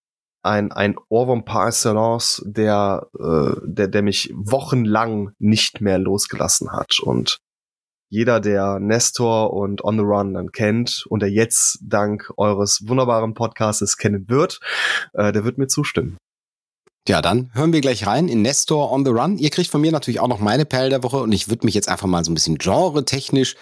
ein, ein Ohrwurm par excellence, der, äh, der, der mich wochenlang nicht mehr losgelassen hat. Und jeder, der Nestor und On the Run dann kennt und der jetzt dank eures wunderbaren Podcasts kennen wird, äh, der wird mir zustimmen. Ja, dann hören wir gleich rein in Nestor on the Run. Ihr kriegt von mir natürlich auch noch meine Perle der Woche und ich würde mich jetzt einfach mal so ein bisschen genre-technisch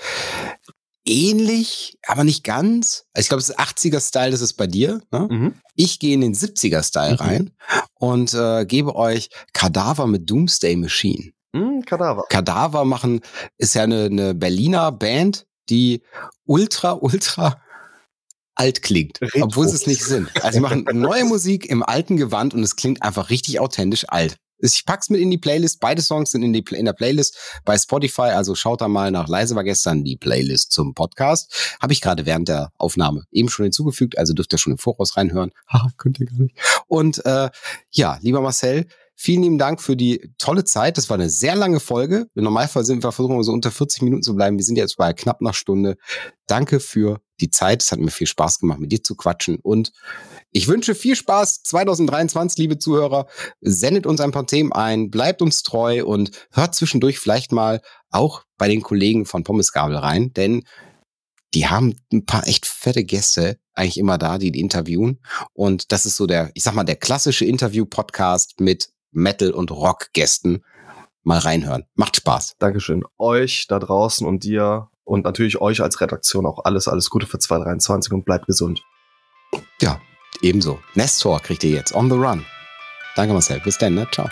ähnlich, aber nicht ganz. Also ich glaube, es ist 80er-Style, das ist bei dir. Ne? Mhm. Ich gehe in den 70er-Style Mhm. rein und äh, gebe euch Kadaver mit Doomsday Machine. Mm, Kadaver. Kadaver machen ist ja eine, eine Berliner Band, die ultra, ultra alt klingt, Retro. obwohl sie es nicht sind. Also sie machen neue Musik im alten Gewand und es klingt einfach richtig authentisch alt. Ich pack's mit in die Playlist. Beide Songs sind in, die, in der Playlist bei Spotify. Also schaut da mal nach Leise war gestern die Playlist zum Podcast. Habe ich gerade während der Aufnahme eben schon hinzugefügt. Also dürft ihr schon im Voraus reinhören. Haha, könnt ihr gar nicht. Und äh, ja, lieber Marcel, vielen lieben Dank für die tolle Zeit. Das war eine sehr lange Folge. Im Normalfall sind wir versuchen so unter 40 Minuten zu bleiben. Wir sind jetzt bei knapp einer Stunde. Danke für die Zeit. Es hat mir viel Spaß gemacht, mit dir zu quatschen. Und ich wünsche viel Spaß 2023, liebe Zuhörer. Sendet uns ein paar Themen ein, bleibt uns treu und hört zwischendurch vielleicht mal auch bei den Kollegen von Pommesgabel rein, denn die haben ein paar echt fette Gäste eigentlich immer da, die die interviewen. Und das ist so der, ich sag mal, der klassische Interview-Podcast mit Metal- und Rock-Gästen. Mal reinhören. Macht Spaß. Dankeschön. Euch da draußen und dir und natürlich euch als Redaktion auch alles, alles Gute für 2023 und bleibt gesund. Ja, ebenso. Nestor kriegt ihr jetzt on the run. Danke, Marcel. Bis dann, ne? Ciao.